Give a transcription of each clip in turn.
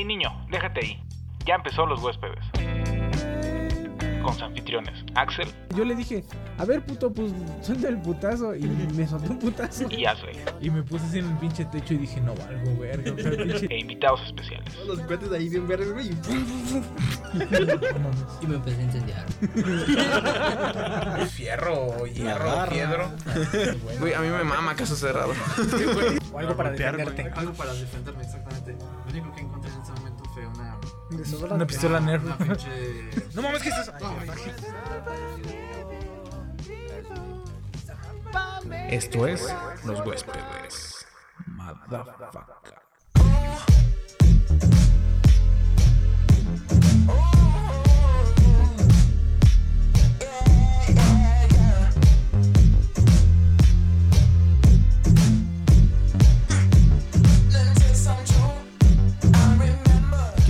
Hey niño, déjate ahí. Ya empezó los huéspedes. Con sus anfitriones, Axel Yo le dije, a ver, puto, pues suelta el putazo. Y me soltó un putazo. y Ashley. Y me puse así en el pinche techo y dije, no valgo, verga. o sea, pinche- E invitados especiales. Todos los cuates ahí bien verdes, güey. y me empecé a incendiar. Fierro, hierro, piedro. Güey, a mí me mama caso cerrado. O algo para defenderte. Algo para defenderme, exactamente. Una. Una pistola Nerf. Una pinche. No mames, ¿qué es eso? Esto es Los Huéspedes. Motherfucker.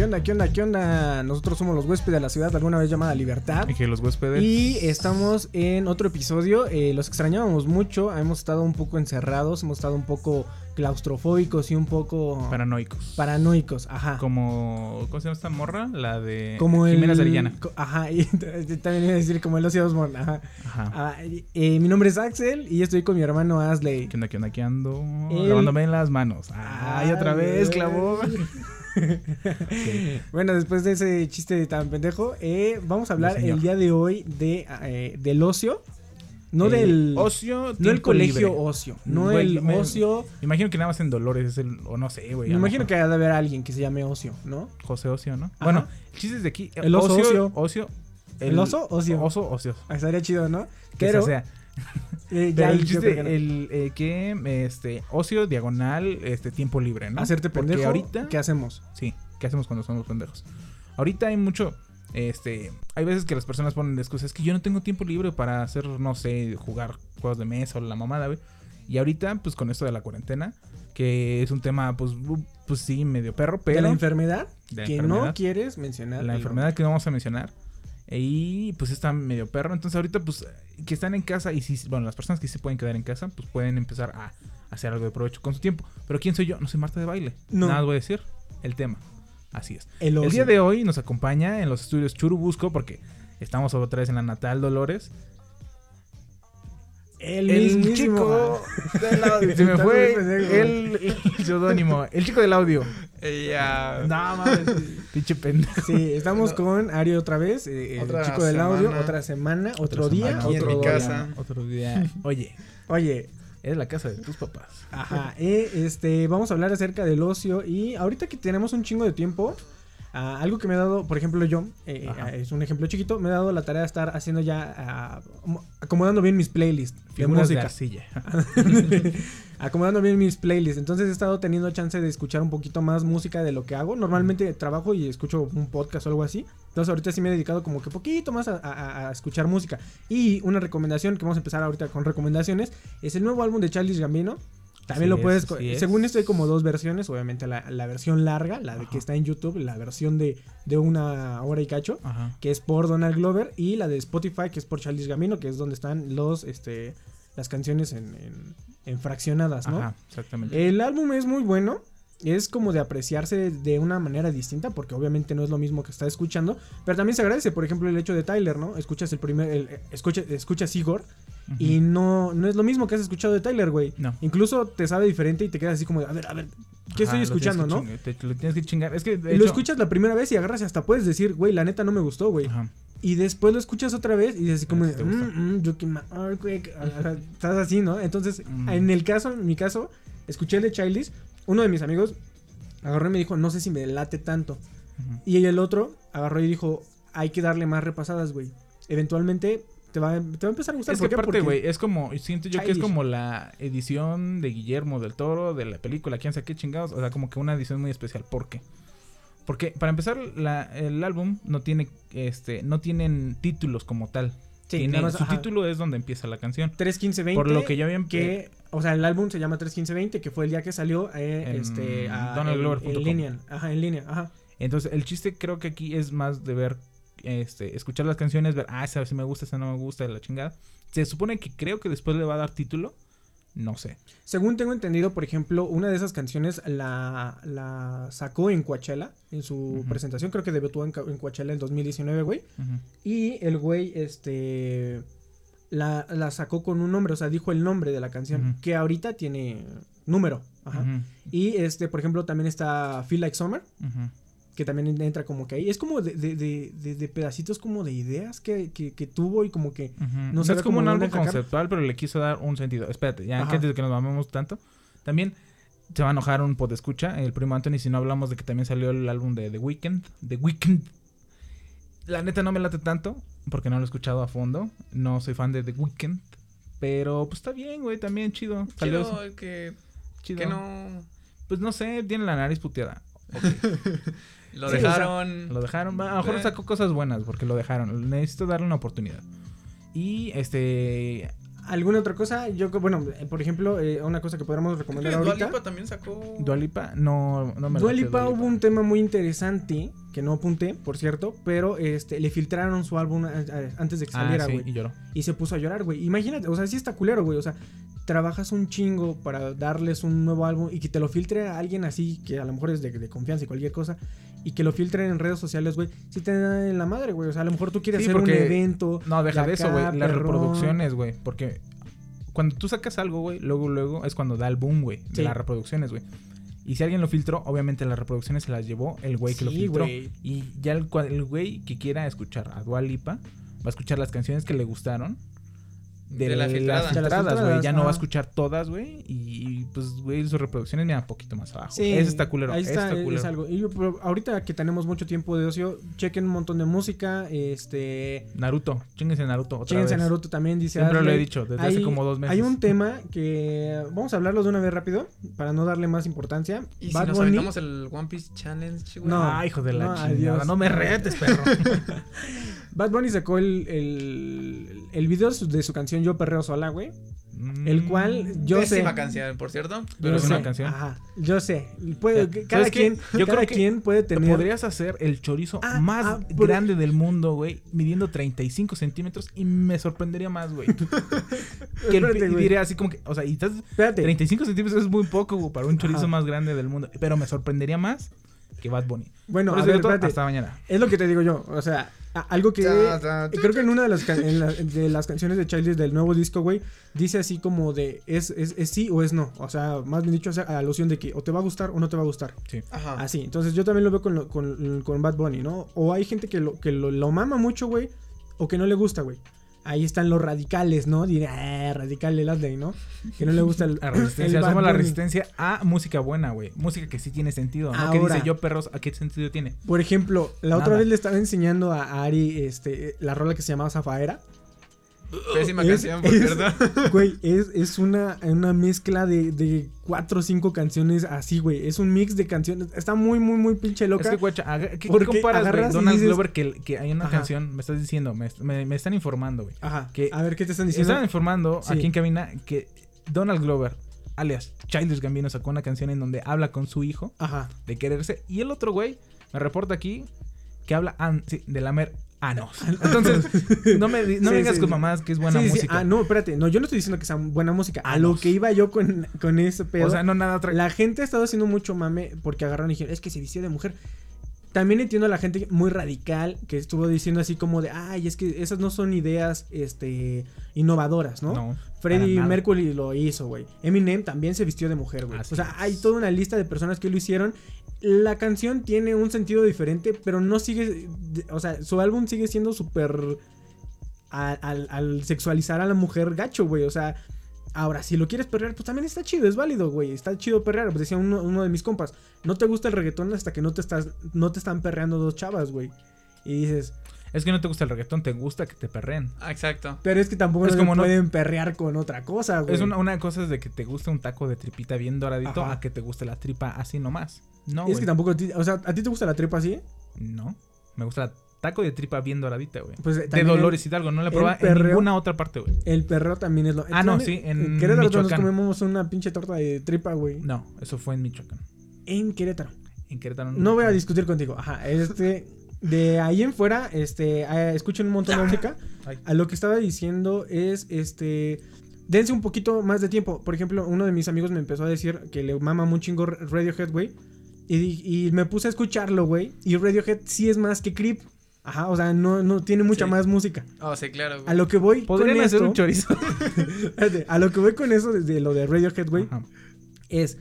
¿Qué onda, qué onda, qué onda? Nosotros somos los huéspedes de la ciudad, alguna vez llamada Libertad. Dije Los Huéspedes. Y estamos en otro episodio. eh, los extrañábamos mucho. Hemos estado un poco encerrados, hemos estado un poco claustrofóbicos y un poco Paranoicos. paranoicos. Ajá. Como. ¿Cómo se llama esta morra? La de. Como. Jimena Zarillana. Ajá, y también iba a decir como el Ozzy Osbourne. Ajá. Ajá. Ah, y- eh, mi nombre es Axel y estoy con mi hermano Asley. ¿Qué onda, qué onda, qué ando? El- Lavándome las manos. Ay, otra vez, güey. Bueno, después de ese chiste tan pendejo, eh, vamos a hablar el día de hoy de, eh, del ocio. No Eh, del. Ocio. no el colegio libre. ocio. No el me- ocio. Me imagino que nada más en Dolores es el. O no sé, güey. Me imagino que ha de haber alguien que se llame ocio, ¿no? José Ocio, ¿no? Ajá. Bueno, el chiste es de aquí. El oso ocio. Ocio. ¿El oso ocio? Oso ocio. Ah, Estaría chido, ¿no? Que Pero, se sea. Eh, ya el chiste, que no. el eh, que este ocio diagonal, este tiempo libre, ¿no? Hacerte Porque pendejo. ahorita, ¿Qué hacemos? sí, ¿qué hacemos cuando somos pendejos? Ahorita hay mucho, este, hay veces que las personas ponen de excusas, es que yo no tengo tiempo libre para hacer, no sé, jugar juegos de mesa o la mamada, güey. Y ahorita, pues con esto de la cuarentena, que es un tema, pues, pues sí, medio perro, pero de la enfermedad de la que enfermedad. no quieres mencionar. la enfermedad que no vamos a mencionar. Y pues está medio perro. Entonces ahorita pues que están en casa y si, bueno, las personas que se pueden quedar en casa, pues pueden empezar a hacer algo de provecho con su tiempo. Pero ¿quién soy yo? No soy Marta de baile. No. Nada voy a decir. El tema. Así es. El El día de hoy nos acompaña en los estudios Churubusco porque estamos otra vez en la Natal Dolores. El, El mismísimo- chico del audio. Se me fue el, el seudónimo. El chico del audio. Ya. No, mames. Pinche pendejo. Sí, estamos con Ari otra vez, eh, el Otra chico del audio, semana. otra semana, otro Otra día, semana, aquí en otro mi día. casa. Otro día. Oye, Oye, es la casa de tus papás. ajá, eh, este, vamos a hablar acerca del ocio y ahorita que tenemos un chingo de tiempo, ah, algo que me ha dado, por ejemplo yo, eh, ah, es un ejemplo chiquito, me ha dado la tarea de estar haciendo ya, ah, mo- acomodando bien mis playlists Figuras de arcilla. acomodando bien mis playlists. Entonces he estado teniendo chance de escuchar un poquito más música de lo que hago. Normalmente trabajo y escucho un podcast o algo así. Entonces ahorita sí me he dedicado como que poquito más a, a- a escuchar música. Y una recomendación que vamos a empezar ahorita con recomendaciones es el nuevo álbum de Charles Gambino. También lo puedes... es. Según esto hay como dos versiones. Obviamente la, la versión larga, la de que está en YouTube, la versión de, de una hora y cacho Ajá. que es por Donald Glover, y la de Spotify, que es por Charles Gambino, que es donde están los, este, las canciones en, en- en fraccionadas, ¿no? Ajá, exactamente. El álbum es muy bueno. Es como de apreciarse de una manera distinta, porque obviamente no es lo mismo que está escuchando. Pero también se agradece, por ejemplo, el hecho de Tyler, ¿no? Escuchas el primer. el- eh, escucha, escuchas Igor. Y no, no es lo mismo que has escuchado de Tyler, güey. No. Incluso te sabe diferente y te quedas así como de, a ver, a ver, ¿qué Ajá, estoy escuchando, no? te- lo tienes que chingar. Es que, lo escuchas la primera vez y agarras y hasta puedes decir, güey, la neta no me gustó, güey. Ajá. Y después lo escuchas otra vez y dices así como, Ah, de, sí te gusta. "Mm, mm, Yuki Ma- Earthquake", ajá, estás así, ¿no? Entonces, Mm. en el caso, en mi caso, escuché el de Childish, uno de mis amigos agarró y me dijo, no sé si me late tanto. Ujú. Y el otro agarró y dijo, hay que darle más repasadas, güey. Eventualmente te va, te va a empezar a gustar. Es ¿Por que qué? aparte, güey, es como, siento yo que es como la edición de Guillermo del Toro de la película, quién sabe qué chingados, o sea, como que una edición muy especial. ¿Por qué? Porque para empezar, la- el álbum no tiene, este, no tienen títulos como tal. Sí, Tiene- nada más, su ajá. título es donde empieza la canción. 3.15.20. Por lo que ya habían que, o sea, el álbum se llama 3.15.20, que fue el día que salió eh, En este, a- en, en línea. Ajá, en línea, ajá. Entonces, el chiste creo que aquí es más de ver, este, escuchar las canciones, ver, ah, esa sí me gusta, esa no me gusta, de la chingada. Se supone que creo que después le va a dar título, No sé. Según tengo entendido, por ejemplo, una de esas canciones la, la sacó en Coachella, en su presentación, creo que debutó en, en Coachella en 2019, güey. Y el güey, este, la, la sacó con un nombre, o sea, dijo el nombre de la canción, que ahorita tiene número. Ajá. Y este, por ejemplo, también está Feel Like Summer. Que también entra como que ahí. Es como de, de, de, de- de pedacitos como de ideas que, que, que tuvo y como que... Ujú. No No, sabe es como un álbum conceptual, pero le quiso dar un sentido. Espérate, ya Ajá. antes de que nos mamemos tanto. También se va a enojar un escucha el primo Anthony, si no hablamos de que también salió el álbum de The Weeknd. The Weeknd. La neta no me late tanto, porque no lo he escuchado a fondo. No soy fan de The Weeknd. Pero pues está bien, güey, también chido. Salió Chido, que, chido. que no. Pues no sé, tiene la nariz puteada. Lo Sí, o sea, dejaron. Lo dejaron. A lo mejor Eh. sacó cosas buenas porque lo dejaron. Necesito darle una oportunidad. Y este. ¿Alguna otra cosa? Yo, bueno, eh, por ejemplo, eh, una cosa que podríamos recomendar que Dua ahorita. Lipa también sacó. Dualipa, no, no me Dua late Lipa Dua hubo un tema muy interesante que no apunté, por cierto, pero este le filtraron su álbum a- a- antes de que Ah, saliera, sí, güey. y lloró. y se puso a llorar, güey. Imagínate, o sea, sí está culero, güey. O sea, trabajas un chingo para darles un nuevo álbum y que te lo filtre a alguien así, que a lo mejor es de, de confianza y cualquier cosa, y que lo filtren en redes sociales, güey. Sí te da en la madre, güey. O sea, a lo mejor tú quieres Sí, hacer un evento. No, deja de eso, güey. Las perrón. reproducciones, güey. Porque cuando tú sacas algo, güey, luego, luego es cuando da el boom, güey. De las reproducciones, güey. Y si alguien lo filtró, obviamente las reproducciones se las llevó el güey que lo filtró. Y ya el güey que quiera escuchar a Dua Lipa va a escuchar las canciones que le gustaron. De, De la las filtrada. filtradas, güey. Ya no va a escuchar todas, güey. Y pues, güey, sus reproducciones me dan un poquito más abajo. Sí, Ese está culero. Ahí está, es algo. Y yo, pero ahorita que tenemos mucho tiempo de ocio, chequen un montón de música. Este. Naruto. Chinguense Naruto otra Chéquense vez. Naruto también, dice Siempre lo he dicho, desde Hay- hace como dos meses. Hay un tema que vamos a hablarlo de una vez rápido para no darle más importancia. Y si Bad nos Bunny- aventamos el One Piece Challenge, güey. No. Ah, hijo de la No, chingada. adiós. No me retes, perro. Bad Bunny sacó el, el, el video de su- canción Yo Perreo Sola, güey. El cual yo sé. Pésima canción, por cierto. Pero yo es sé, una canción. Ajá, yo sé. Puede, ¿Sabes cada quien, Yo cada creo que quien puede Te tener. podrías hacer el chorizo Ah, más ah, por- grande del mundo, güey, midiendo 35 centímetros y me sorprendería más, güey. que el, Espérate, y güey. diría así como que, o sea, y estás, Espérate. 35 centímetros es muy poco güey, para un chorizo Ajá. más grande del mundo, pero me sorprendería más que Bad Bunny. Bueno, a ver, todo, hasta mañana. Es lo que te digo yo. O sea, a- algo que. Creo que en una de las, ca- en la- de las canciones de Childish del nuevo disco, güey, dice así como de es, es, es sí o es no. O sea, más bien dicho, hace alusión de que o te va a gustar o no te va a gustar. Ajá. Así. Entonces yo también lo veo con, lo- con, con Bad Bunny, ¿no? O hay gente que lo, que lo, lo mama mucho, güey, o que no le gusta, güey. Ahí están los radicales, ¿no? Diré, ah, radical el Adley, ¿no? Que no le gusta el, La resistencia, el Bad somos la resistencia a música buena, güey. Música que sí tiene sentido, ¿no? Que Ahora. dice yo perros, ¿a qué sentido tiene? Por ejemplo, la otra vez le estaba enseñando a a Ari este, la rola que se llamaba Zafaera. Pésima Es- canción, por cierto. Güey, es, es una, una mezcla de, de cuatro o cinco canciones así, güey. Es un mix de canciones. Está muy, muy, muy pinche loca. Es que, guacha, aga- ¿qué, comparas, güey? Donald dices- Glover, que, que hay una Ajá. canción, me estás diciendo, me, me- me están informando, güey. Ajá. que- a ver, ¿qué te están Me diciendo? Estaban informando Sí. aquí en cabina que Donald Glover, alias Childish Gambino, sacó una canción en donde habla con su hijo Ajá. de quererse. Y el otro güey me reporta aquí que habla an- sí, de lamer anos. Entonces, no me, no Sí, vengas sí, con mamás que es buena Sí, sí, música. Ah, no, espérate. No, yo no estoy diciendo que sea buena música. A Ah, lo no. que iba yo con, con ese pedo. o sea, no nada otra. La gente ha estado haciendo mucho mame porque agarraron y dijeron, es que se vistió de mujer. También entiendo a la gente muy radical que estuvo diciendo así como de, ay, es que esas no son ideas este, innovadoras, ¿no? No, Freddie. Mercury lo hizo, güey. Eminem también se vistió de mujer, güey. O sea, es. hay toda una lista de personas que lo hicieron. La canción tiene un sentido diferente, pero no sigue. O sea, su álbum sigue siendo súper. Al, al sexualizar a la mujer gacho, güey. O sea, ahora, si lo quieres perrear, pues también está chido, es válido, güey. Está chido perrear. Pues decía uno, uno de mis compas: No te gusta el reggaetón hasta que no te, estás, no te están perreando dos chavas, güey. Y dices, Es que no te gusta el reggaetón, te gusta que te perren. Ah, exacto. pero es que tampoco Es no como se no- pueden perrear con otra cosa, güey. Es una, una cosa es de que te gusta un taco de tripita bien doradito Ajá. a que te guste la tripa así nomás. No, es güey. que tampoco. O sea, ¿a ti te gusta la tripa así? No. Me gusta el taco de tripa bien doradita, güey. Pues, eh, de Dolores Hidalgo, no la he el probado en perreo- ninguna otra parte, güey. El perreo también es lo. Ah, no, sí, en Querétaro todos nos Michoacán. comemos una pinche torta de tripa, güey. No, eso fue en Michoacán. En Querétaro. En Querétaro No voy a discutir contigo. Ajá, este. De ahí en fuera, este. eh, escuchen un montón de música. Ay. A lo que estaba diciendo es, este. dense un poquito más de tiempo. Por ejemplo, uno de mis amigos me empezó a decir que le mama un chingo Radiohead, güey. Y, y me puse a escucharlo, güey. Y Radiohead sí es más que Creep. Ajá, o sea, no, no tiene mucha Sí. más música. Oh, sí, claro, güey. A lo que voy Podrían con hacer esto, un chorizo. A lo que voy con eso de lo de Radiohead, güey, es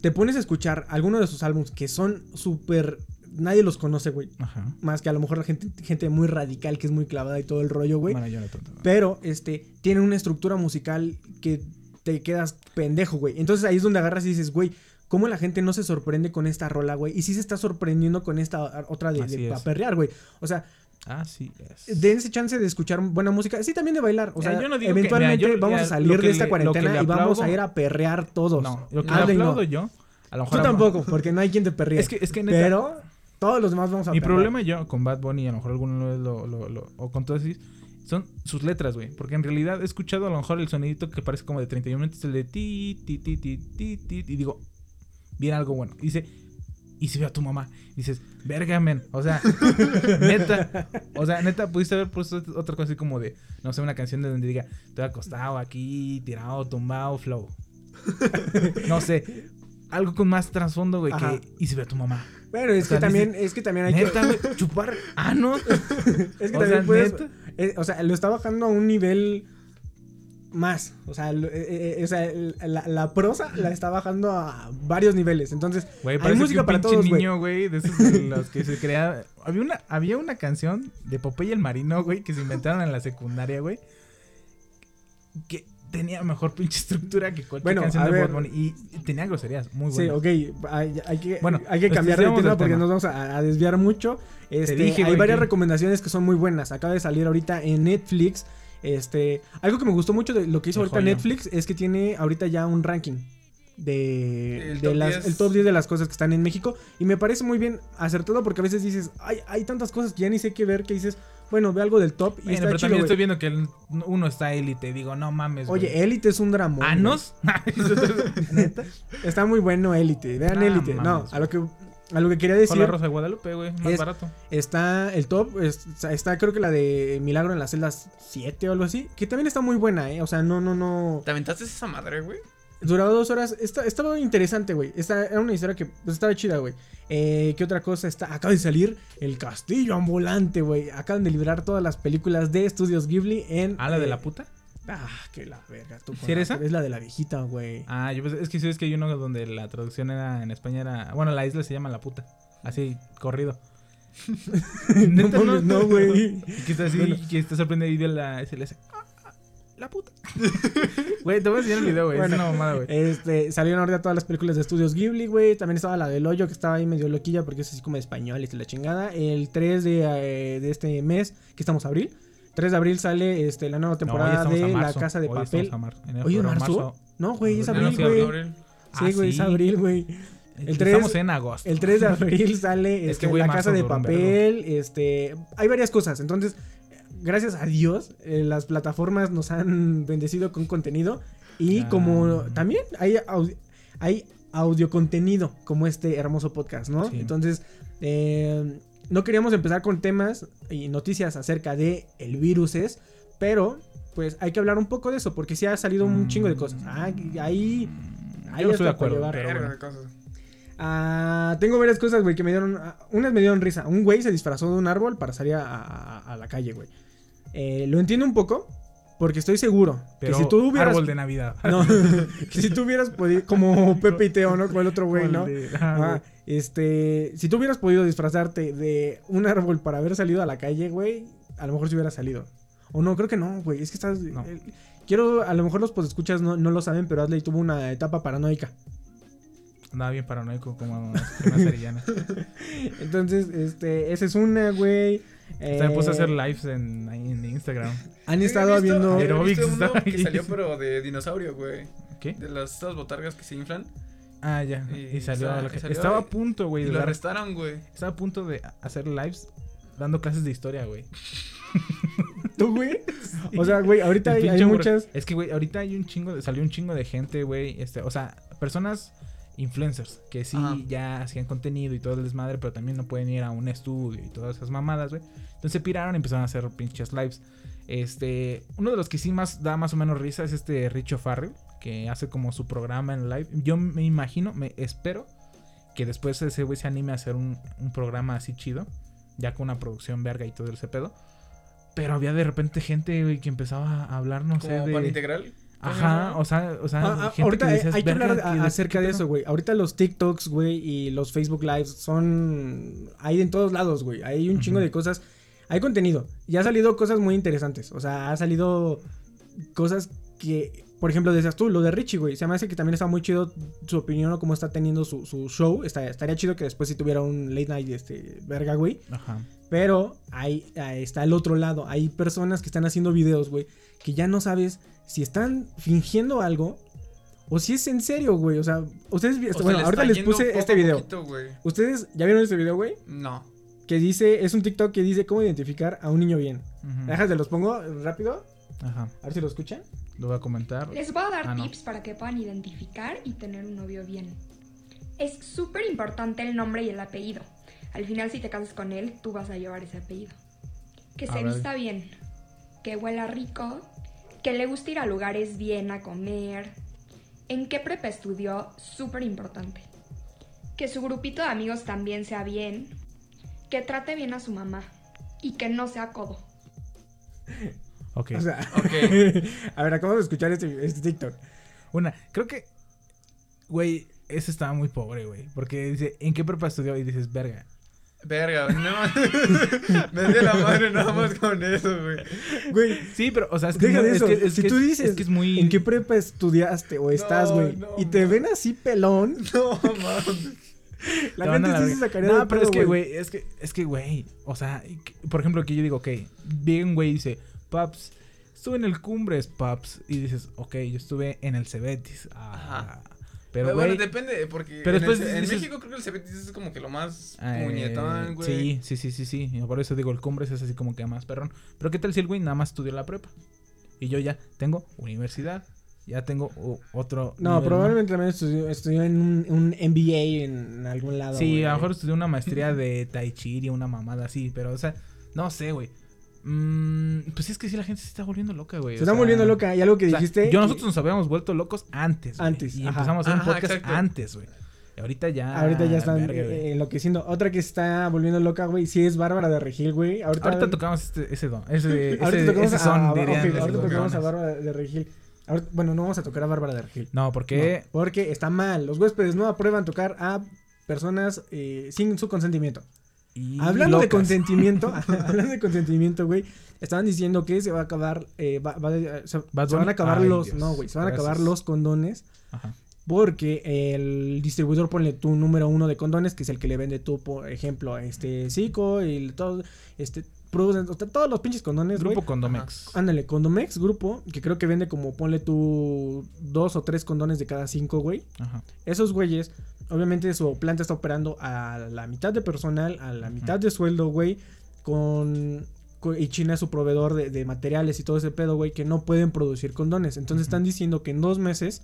te pones a escuchar alguno de sus álbumes que son súper nadie los conoce, güey. Ajá. Más que a lo mejor la gente gente muy radical que es muy clavada y todo el rollo, güey. Bueno, yo no. Pero este tiene una estructura musical que te quedas pendejo, güey. Entonces ahí es donde agarras y dices, güey, ¿cómo la gente no se sorprende con esta rola, güey? Y sí se está sorprendiendo con esta otra de, de es. pa' perrear, güey. O sea, Así es. dense chance de escuchar buena música. Sí, también de bailar. O sea, yo no digo que- eventualmente mira, yo- vamos a salir de esta le- cuarentena y vamos a ir a perrear todos. No, lo que le no. aplaudo yo. A lo mejor Tú tampoco, porque no hay quien te perríe. Es que, es que neta, Pero todos los demás vamos a Mi problema yo con Bad Bunny, a lo mejor alguno lo, lo, lo- o con todo así, son sus letras, güey. Porque en realidad he escuchado a lo mejor el sonidito que parece como de 31 minutos, el de ti, ti, ti, ti, ti, ti, y digo, viene algo bueno. Y dice, y si veo a tu mamá, dices, verga, men. O sea, neta, o sea, neta, pudiste haber puesto otra cosa así como de, no sé, una canción de donde diga, estoy acostado aquí, tirado, tumbado, flow. No sé, algo con más trasfondo, güey, que, y si veo a tu mamá. Bueno, es O sea, que también, es que también hay que. Güey, chupar anos. Es que O también sea, puedes- eh, o sea, lo está bajando a un nivel más. O sea, lo- eh, eh, o sea, la, la prosa la está bajando a varios niveles. Entonces, Güey, hay música que un para pinche todos, güey. niño, güey, de esos de los que se crea... Había una, había una canción de Popeye el Marino, güey, que se inventaron en la secundaria, güey, que tenía mejor pinche estructura que cualquier Bueno, canción de. Bad Bunny. Y tenía groserías muy Sí, buenas. ok. Hay, hay que, Bueno, hay que cambiar de tema porque nos vamos a, a desviar mucho. Este, dije, hay varias que- recomendaciones que son muy buenas. Acaba de salir ahorita en Netflix. Este, algo que me gustó mucho de lo que hizo El ahorita. Netflix es que tiene ahorita ya un ranking de, El de top las, 10. el top 10 de las cosas que están en México y me parece muy bien acertado porque a veces dices, hay, hay tantas cosas que ya ni sé qué ver que dices, bueno, ve algo del top y Bueno, está pero chido, también estoy viendo que el- uno está élite. Digo, no mames. Oye, Élite es un drama. ¿Anos? ¿Neta? Está muy bueno Élite. Vean Ah, Élite. No, a lo que a lo que quería Con decir la Rosa de Guadalupe, güey. Más Es- barato. está el top, es- está creo que la de Milagro en las celdas 7 o algo así, que también está muy buena, eh, o sea, no no no ¿Te aventaste esa madre, güey? Duraba dos horas, está, estaba interesante, güey, esta era una historia que pues, estaba chida, güey. Eh, ¿Qué otra cosa está? Acaba de salir El Castillo Ambulante, güey. Acaban de liberar todas las películas de Estudios Ghibli en ¿Ah, la de eh, la puta? Ah, que la verga, tú. ¿Sí la- esa? Es la de la viejita, güey. Ah, yo pensé, es que sí, es que hay uno donde la traducción era en España era, bueno, la isla se llama La Puta, así corrido. no Neta, mames, no, güey. Y que está así, Bueno. que está sorprendido y la, se le hace, "Ah, ah, la puta. Güey, te voy a enseñar el video, güey, Bueno, es una mamada, güey. Este, salieron ahorita todas las películas de estudios Ghibli, güey. También estaba la del hoyo, que estaba ahí medio loquilla porque es así como español y la chingada. El 3 de, eh, de este mes, que estamos abril. 3 de abril sale este, la nueva temporada de La Casa de hoy Papel. mar- ¿Hoy es marzo? No, güey, es No, abril, sí, güey. Abril. Sí, Ah, güey, es abril, güey. El El 3 Estamos en agosto. El 3 de abril sale Es este, que, La Casa de Papel. Este, hay varias cosas. Entonces, gracias a Dios, eh, las plataformas nos han bendecido con contenido. Y Ah. como también hay, audi- hay audio contenido como este hermoso podcast, ¿no? Sí. Entonces, eh, no queríamos empezar con temas y noticias acerca de el virus es, pero pues hay que hablar un poco de eso porque sí ha salido un chingo de cosas. Ah, ahí ahí Yo no estoy de acuerdo, llevar. pero Verga bueno. de cosas. Ah, tengo varias cosas, güey, que me dieron. ah, Unas me dieron risa. Un güey se disfrazó de un árbol para salir a, a- a la calle, güey. Eh, lo entiendo un poco, porque estoy seguro Pero que si tú hubieras. árbol de Navidad. No, que si tú hubieras podido. Como Pepe y Teo, ¿no? Como el otro güey, ¿no? Ah, este. Si tú hubieras podido disfrazarte de un árbol para haber salido a la calle, güey, a lo mejor se hubiera salido. O no, creo que no, güey. Es que estás. No. eh, quiero, a lo mejor los escuchas no, no lo saben, pero Adley tuvo una etapa paranoica. Andaba bien paranoico como primeras. Entonces, este, esa es una, güey. También puse a hacer Eh, lives en, Instagram. Han estado visto- viendo. Aerobics uno que salió, pero de dinosaurio, güey. ¿Qué? De las estas botargas que se inflan. Ah, ya. Y Y, salió, lo que- salió Estaba a punto, güey. Y de lo dar- arrestaron, güey. Estaba a punto de hacer lives dando clases de historia, güey. ¿Tú, güey? O sea, güey, ahorita hay, muchas. Es que, güey, ahorita hay un chingo de, salió un chingo de gente, güey. Este, o sea, personas influencers que sí Ajá. ya hacían contenido y todo el desmadre, pero también no pueden ir a un estudio y todas esas mamadas, güey. Entonces se piraron y empezaron a hacer pinches lives. Este, uno de los que sí más da más o menos risa es este Richo Farrell, que hace como su programa en live. Yo me imagino, me espero que después ese güey se anime a hacer un, un programa así chido, ya con una producción verga y todo ese pedo. Pero había de repente gente, güey, que empezaba a hablar, no sé, Como de... integral. Ajá, o sea, o sea, Ah, ah, gente ahorita que decías, hay que "Verga, hablar a- ¿qué- acerca de pedo?". eso, güey. Ahorita los TikToks, güey, y los Facebook Lives son... Hay en todos lados, güey. Hay un chingo de cosas. Hay contenido. Y ha salido cosas muy interesantes. O sea, ha salido cosas que... Por ejemplo, decías tú, lo de Richie, güey. Se me hace que también está muy chido su opinión o cómo está teniendo su, su show. Está, estaría chido que después si tuviera un late night, este, verga, güey. Ajá. Pero ahí, ahí está el otro lado. Hay personas que están haciendo videos, güey, que ya no sabes si están fingiendo algo o si es en serio, güey. O sea, ustedes, O bueno, ahorita les puse poco este video. poquito. ¿Ustedes ya vieron este video, güey? No. Que dice, es un TikTok que dice cómo identificar a un niño bien. Ujú. Déjate, los pongo rápido. Ajá. A ver si lo escuchan. Lo voy a comentar. Les voy a dar Ah, no. tips para que puedan identificar y tener un novio bien. Es súper importante el nombre y el apellido. Al final, si te casas con él, tú vas a llevar ese apellido. Que A se ver. vista bien, que huela rico, que le guste ir a lugares bien a comer. En qué prepa estudió, súper importante. Que su grupito de amigos también sea bien. Que trate bien a su mamá. Y que no sea codo. Ok. O sea, Ok. a ver, acabamos de escuchar este, este TikTok. Una, creo que, güey, ese estaba muy pobre, güey. Porque dice, ¿en qué prepa estudió? Y dices, verga. Verga, no. Me dio la madre nada más con eso, güey. Güey, Sí, pero, o sea, es que, Deja no- de es que- es si que tú es- dices es que es muy... en qué prepa estudiaste o estás, No, güey, no, y te ven así pelón, No, mames. la Te van gente la sí se sacaría No, de pero es que, güey, es que, es que, güey, o sea, por ejemplo, que yo digo, ok, un güey y dice, paps, estuve en el Cumbres, paps, y dices, ok, yo estuve en el Cebetis. Ah, Ajá. Pero, bueno, depende, porque Pero en, después el- en dices- México creo que el Cebetis es como que lo más eh, puñetón, güey. Sí, sí, sí, sí, sí, y por eso digo, el Cumbres es así como que más perrón. Pero qué tal si el güey nada más estudió la prepa? Y yo ya tengo universidad, ya tengo otro... No, nivel, probablemente también estudió, estudió en un, un MBA en algún lado. Sí, güey. a lo mejor estudió una maestría de Tai Chi y una mamada así, pero, o sea, no sé, güey. Mm, pues es que sí, la gente se está volviendo loca, güey. Se o está sea, volviendo loca. Y algo que o sea, dijiste. yo nosotros nos habíamos vuelto locos antes. Antes, Y ajá. empezamos a hacer un Ajá, podcast exacto. antes, güey. Y ahorita ya. Ahorita ya están verga, eh, enloqueciendo. Otra que se está volviendo loca, güey, sí es Bárbara de Regil, güey. Ahorita, Ahorita tocamos este, ese don. Ese, ahorita ese, tocamos ese son, a- dirían ahorita tocamos a. Bárbara de Regil. Ahorita- bueno, no vamos a tocar a Bárbara de Regil. No, porque. No, porque está mal. Los huéspedes no aprueban tocar a personas eh, sin su consentimiento. Y Hablando de consentimiento, hablando de consentimiento, güey, estaban diciendo que se va a acabar, eh, va- va- se, Bad se van a acabar Ay, los, Dios. no, güey, se van a acabar los condones Ajá. porque el distribuidor pone tu número uno de condones, que es el que le vende tú, por ejemplo, este Zico y todo, este, producen, todos los pinches condones. Grupo Condomex. Ándale, Condomex, grupo, que creo que vende como, ponle tú, dos o tres condones de cada cinco, güey. Ajá. Esos güeyes, obviamente su planta está operando a la mitad de personal, a la mitad de sueldo, güey, con, co- Y China es su proveedor de, de materiales y todo ese pedo, güey, que no pueden producir condones. Entonces están diciendo que en dos meses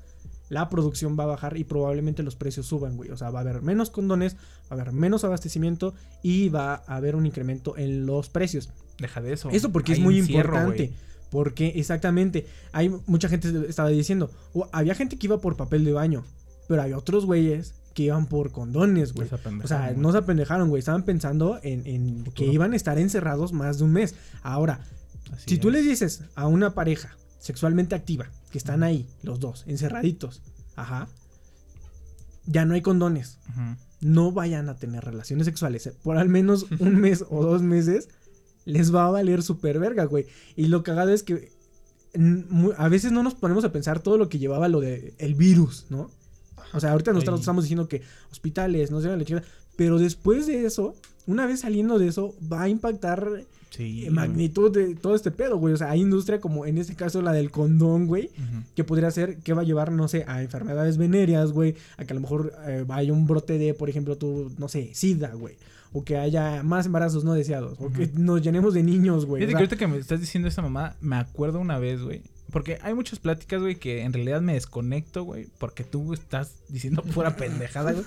la producción va a bajar y probablemente los precios suban, güey. O sea, va a haber menos condones, va a haber menos abastecimiento y va a haber un incremento en los precios. Deja de eso. Eso porque es muy encierro, importante. güey. Porque exactamente, hay mucha gente estaba diciendo, o había gente que iba por papel de baño, pero había otros güeyes que iban por condones, güey. O sea, no se apendejaron, güey. Estaban pensando en, en que iban a estar encerrados más de un mes. Ahora, Así si tú es. le dices a una pareja sexualmente activa, que están ahí, los dos, encerraditos, ajá, ya no hay condones. No vayan a tener relaciones sexuales eh, por al menos un mes o dos meses. Les va a valer súper verga, güey. Y lo cagado es que a veces no nos ponemos a pensar todo lo que llevaba lo de el virus, ¿no? O sea, ahorita nosotros estamos diciendo que hospitales, no sé, la chingada, pero después de eso, una vez saliendo de eso, va a impactar Sí. eh, magnitud de todo este pedo, güey. O sea, hay industria como en este caso la del condón, güey, que podría ser que va a llevar, no sé, a enfermedades venéreas, güey, a que a lo mejor eh, haya un brote de, por ejemplo, tú, no sé, sida, güey, o que haya más embarazos no deseados, o que nos llenemos de niños, güey. Fíjate o que sea, ahorita que me estás diciendo esta mamá, me acuerdo una vez, güey. Porque hay muchas pláticas, güey, que en realidad me desconecto, güey, porque tú estás diciendo pura pendejada, güey.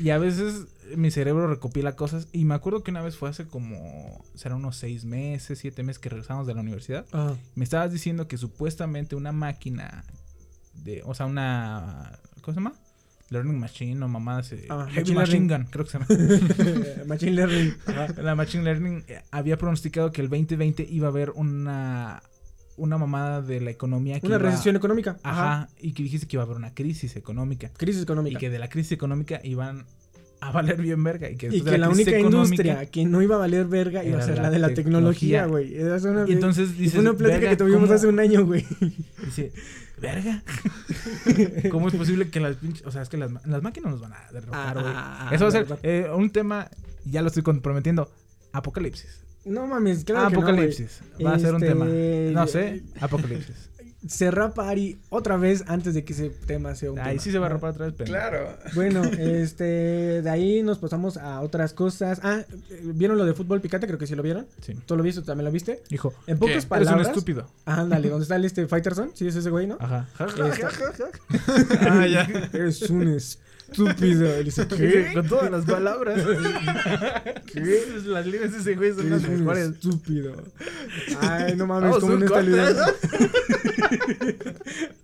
y a veces mi cerebro recopila cosas. Y me acuerdo que una vez fue hace como, será unos seis meses, siete meses que regresamos de la universidad. Ah, Me estabas diciendo que supuestamente una máquina de, o sea, una, ¿cómo se llama? Learning Machine o mamadas. eh, Ah, Machine Machine Learning. Gun, creo que se llama. Machine Learning. Ajá. La Machine Learning eh, había pronosticado que el 2020 iba a haber una, una mamada de la economía. Que Una iba- recesión económica. Ajá, Ajá. y que dijiste que iba a haber una crisis económica. Crisis Y económica. que de la crisis económica iban a valer bien verga. Y que, Y que la, única industria que no iba a valer verga iba a ser la la de la tecnología, güey. Y entonces y dices, fue una plática "Verga, que tuvimos ¿cómo?" hace un año, güey. Dice, verga. ¿Cómo es posible que las pinches... O sea, es que las, las máquinas nos van a derrotar, Ah, güey. ah, Eso va a ser verdad. eh, un tema, ya lo estoy comprometiendo, apocalipsis. No mames, claro que no, güey. apocalipsis. va a ser un Este, tema. No sé, apocalipsis. Cerrar Pari otra vez antes de que ese tema sea un Ahí tema. sí se va a rapar otra vez, pero... Claro. Bueno, este, de ahí nos pasamos a otras cosas. Ah, ¿vieron lo de fútbol picante? Creo que sí lo vieron. Sí. ¿Tú lo viste? ¿Tú también lo viste? Hijo, En pocas ¿Qué? eres un palabras. estúpido. Ah, ándale, ¿dónde está el este Fighterson? Sí, es ese güey, ¿no? Ajá. Este- Ah, ya. Eres un estúpido. Él dice, Sí, ¿qué? Con todas las palabras. ¿Qué? Las líneas de ese güey son las mejores. estúpido. Ay, no mames, Vamos, ¿cómo un no está el video? corte.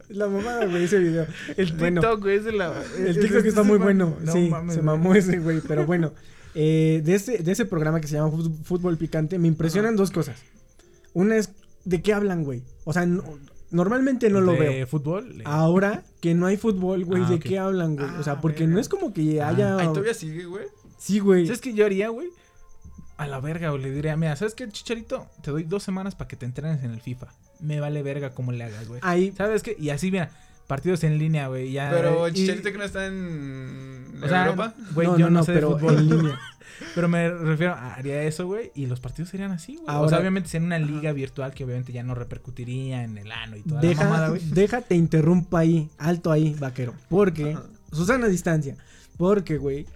La mamada, güey, ese video. El Bueno, TikTok, güey, es de la... El TikTok es- está es- muy bueno. No sí, mames, se güey. mamó ese güey. Pero bueno, eh, de, ese, de ese programa que se llama Fútbol Picante, me impresionan dos cosas. Una es, ¿de qué hablan, güey? O sea, no- normalmente no lo ¿De veo. fútbol? Ahora que no hay fútbol, güey, Ah, ¿de qué hablan, güey? o sea, Ah, porque verga. no es como que Ah, haya... Ahí todavía sigue, güey. Sí, güey. ¿Sabes qué yo haría, güey? A la verga, o le diría, mira, ¿sabes qué, Chicharito? Te doy dos semanas para que te entrenes en el FIFA. Me vale verga cómo le hagas, güey. Ahí, ¿Sabes qué? Y así, mira, partidos en línea, güey. Ya, Pero y- Chicharito que no está en O sea, Europa. güey, no, yo no, no, sé pero de fútbol. en línea. Pero me refiero, a- haría eso, güey, y los partidos serían así, güey. o Ahora- sea, obviamente sería una liga virtual que obviamente ya no repercutiría en el ano y toda la Deja, mamada, güey. déjate interrumpa ahí, alto ahí, vaquero. Porque, Ajá. Susana Distancia, porque, güey,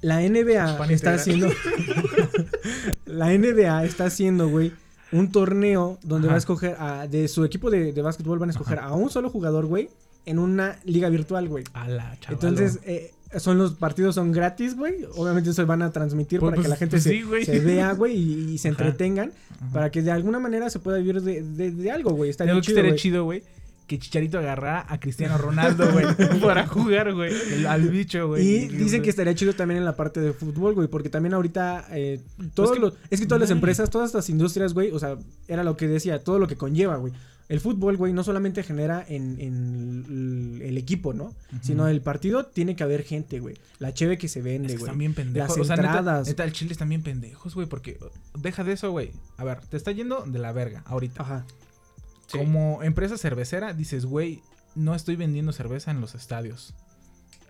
la NBA Pan está integral. haciendo, la NBA está haciendo, güey, un torneo donde Ajá. va a escoger, a, de su equipo de, de básquetbol van a escoger a un solo jugador, güey, en una liga virtual, güey. A la chaval. Entonces, eh, son los partidos son gratis, güey. Obviamente se van a transmitir Pues- para que pues- la gente pues se, sí, güey. se vea, güey, y, y se Ajá. entretengan. Para que de alguna manera se pueda vivir de, de- de algo, güey. Está bien que chido, chido, güey. Que Chicharito agarrara a Cristiano Ronaldo, güey. para jugar, güey. Al bicho, güey. Y dicen que estaría chido también en la parte de fútbol, güey, porque también ahorita eh, todos que- los- es que todas las empresas, todas estas industrias, güey, o sea, era lo que decía, todo lo que conlleva, güey. El fútbol, güey, no solamente genera en, en el, el equipo, ¿no? Sino el partido tiene que haber gente, güey. La cheve que se Es vende, que güey. están bien pendejos. Las o sea, neta- entradas. Neta, el Chile están bien pendejos, güey. Porque deja de eso, güey. A ver, te está yendo de la verga ahorita. Ajá. Sí. Como empresa cervecera, dices, güey, no estoy vendiendo cerveza en los estadios.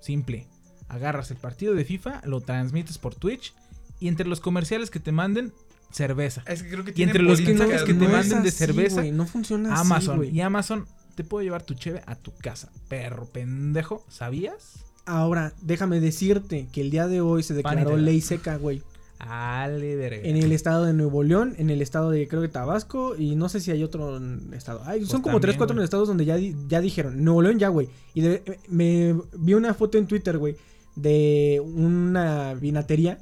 Simple. Agarras el partido de FIFA, lo transmites por Twitch y entre los comerciales que te manden, cerveza. Es que creo que Y tiene entre los políticas, mensajes que te ¿no? manden de así, cerveza, güey, no funciona así, Amazon. güey. y Amazon te puedo llevar tu cheve a tu casa. Perro pendejo, ¿sabías? Ahora, déjame decirte que el día de hoy se declaró ley seca, güey. Ale verga. En el estado de Nuevo León, en el estado de, creo que Tabasco, y no sé si hay otro estado. Ay, son como también, tres, cuatro estados donde ya, ya dijeron, Nuevo León ya, güey. Y de- me vi una foto en Twitter, güey, de una vinatería.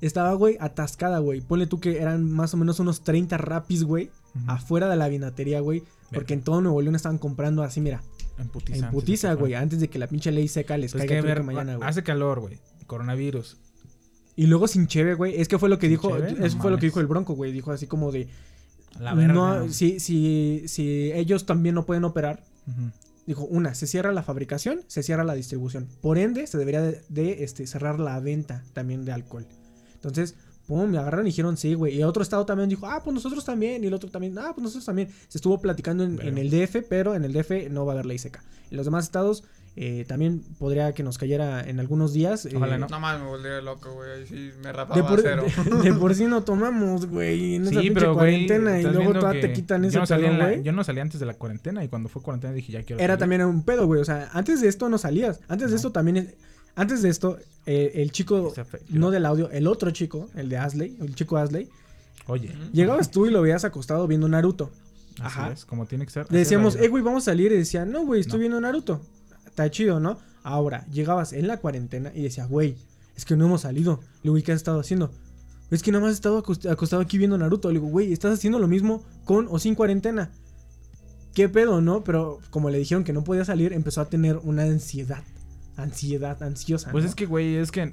Estaba, güey, atascada, güey. Ponle tú que eran más o menos unos 30 rapis, güey, afuera de la vinatería, güey. Porque en todo Nuevo León estaban comprando así, mira, En putiza. en putiza, güey, antes de que la pinche ley seca les Pues caiga que ver, mañana, güey. hace calor, güey. Coronavirus. Y luego sin cheve, güey. Es que fue lo que ¿Sin dijo. cheve? No eso fue lo que dijo el Bronco, güey. Dijo así como de. La verga. no, si, si, si ellos también no pueden operar. Ujú. Dijo, una, se cierra la fabricación, se cierra la distribución. Por ende, se debería de, de, este, cerrar la venta también de alcohol. Entonces, pum, me agarraron y dijeron, sí, güey. Y otro estado también dijo, ah, pues nosotros también. Y el otro también, ah, pues nosotros también. Se estuvo platicando en, en el DF, pero en el DF no va a haber ley seca. En los demás estados eh, también podría que nos cayera en algunos días. eh, Ojalá no. No me volvería loco, güey. Ahí sí me De rapaba por, cero. de- de por sí no tomamos, güey. En esa Sí, pinche pero güey. cuarentena. Y luego todavía te quitan ese no la- güey. Yo no salí antes de la cuarentena y cuando fue cuarentena dije ya quiero Era salir. también un pedo, güey. O sea, antes de esto no salías. Antes de esto también. es- Antes de esto, eh, el chico, no del audio, el otro chico, el de Asley, el chico Asley, Oye. llegabas tú y lo veías acostado viendo Naruto. Así Ajá. es, como tiene que ser. Le decíamos, eh, güey, vamos a salir. Y decía, no, güey, estoy No. viendo Naruto. Está chido, ¿no? Ahora, llegabas en la cuarentena y decía, güey, es que no hemos salido. Le digo, ¿y qué has estado haciendo? Es que nada más he estado acost- acostado aquí viendo Naruto. Le digo, güey, estás haciendo lo mismo con o sin cuarentena. ¿Qué pedo, no? Pero como le dijeron que no podía salir, empezó a tener una ansiedad. Ansiedad, ansiosa. Pues ¿no? es que, güey, es que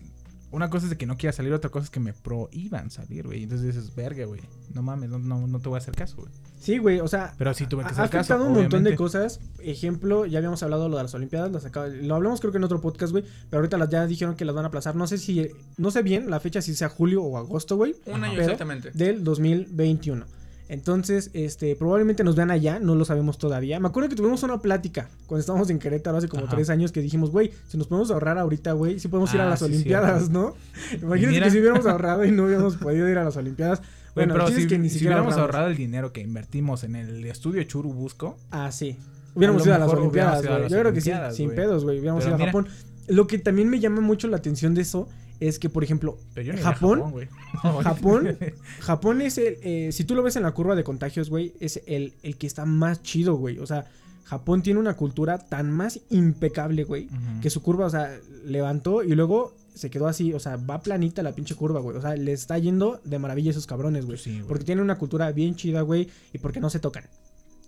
una cosa es de que no quiera salir, otra cosa es que me prohíban salir, güey. Entonces dices, verga, güey. No mames, no, no, no te voy a hacer caso, güey. Sí, güey, o sea, Pero sí tuve que ha hacer caso. afectado un montón de cosas. Ejemplo, ya habíamos hablado lo de las Olimpiadas, las acaba- lo hablamos creo que en otro podcast, güey, pero ahorita las ya dijeron que las van a aplazar. No sé si no sé bien la fecha si sea julio o agosto, güey, Un año exactamente. del 2021. Entonces, este, probablemente nos vean allá, no lo sabemos todavía. Me acuerdo que tuvimos una plática cuando estábamos en Querétaro hace como Ajá. tres años que dijimos, güey, si nos podemos ahorrar ahorita, güey, si podemos ir a Ah, las sí, Olimpiadas. ¿no? Imagínate mira. que si hubiéramos ahorrado y no hubiéramos podido ir a las Olimpiadas. Bueno, pero si, es que ni si hubiéramos ahorramos. ahorrado el dinero que invertimos en el estudio Churubusco, Ah, sí. Hubiéramos A ido a las Olimpiadas, güey. Yo creo que sí, sin pedos, güey. Hubiéramos Pero ido a mira. Japón. Lo que también me llama mucho la atención de eso es que, por ejemplo, no Japón. Japón, Japón es el, eh, si tú lo ves en la curva de contagios, güey, es el, el que está más chido, güey. O sea, Japón tiene una cultura tan más impecable, güey, que su curva, o sea, levantó y luego se quedó así, o sea, va planita la pinche curva, güey. O sea, le está yendo de maravilla a esos cabrones, güey. Pues sí, porque tienen una cultura bien chida, güey, y porque no se tocan.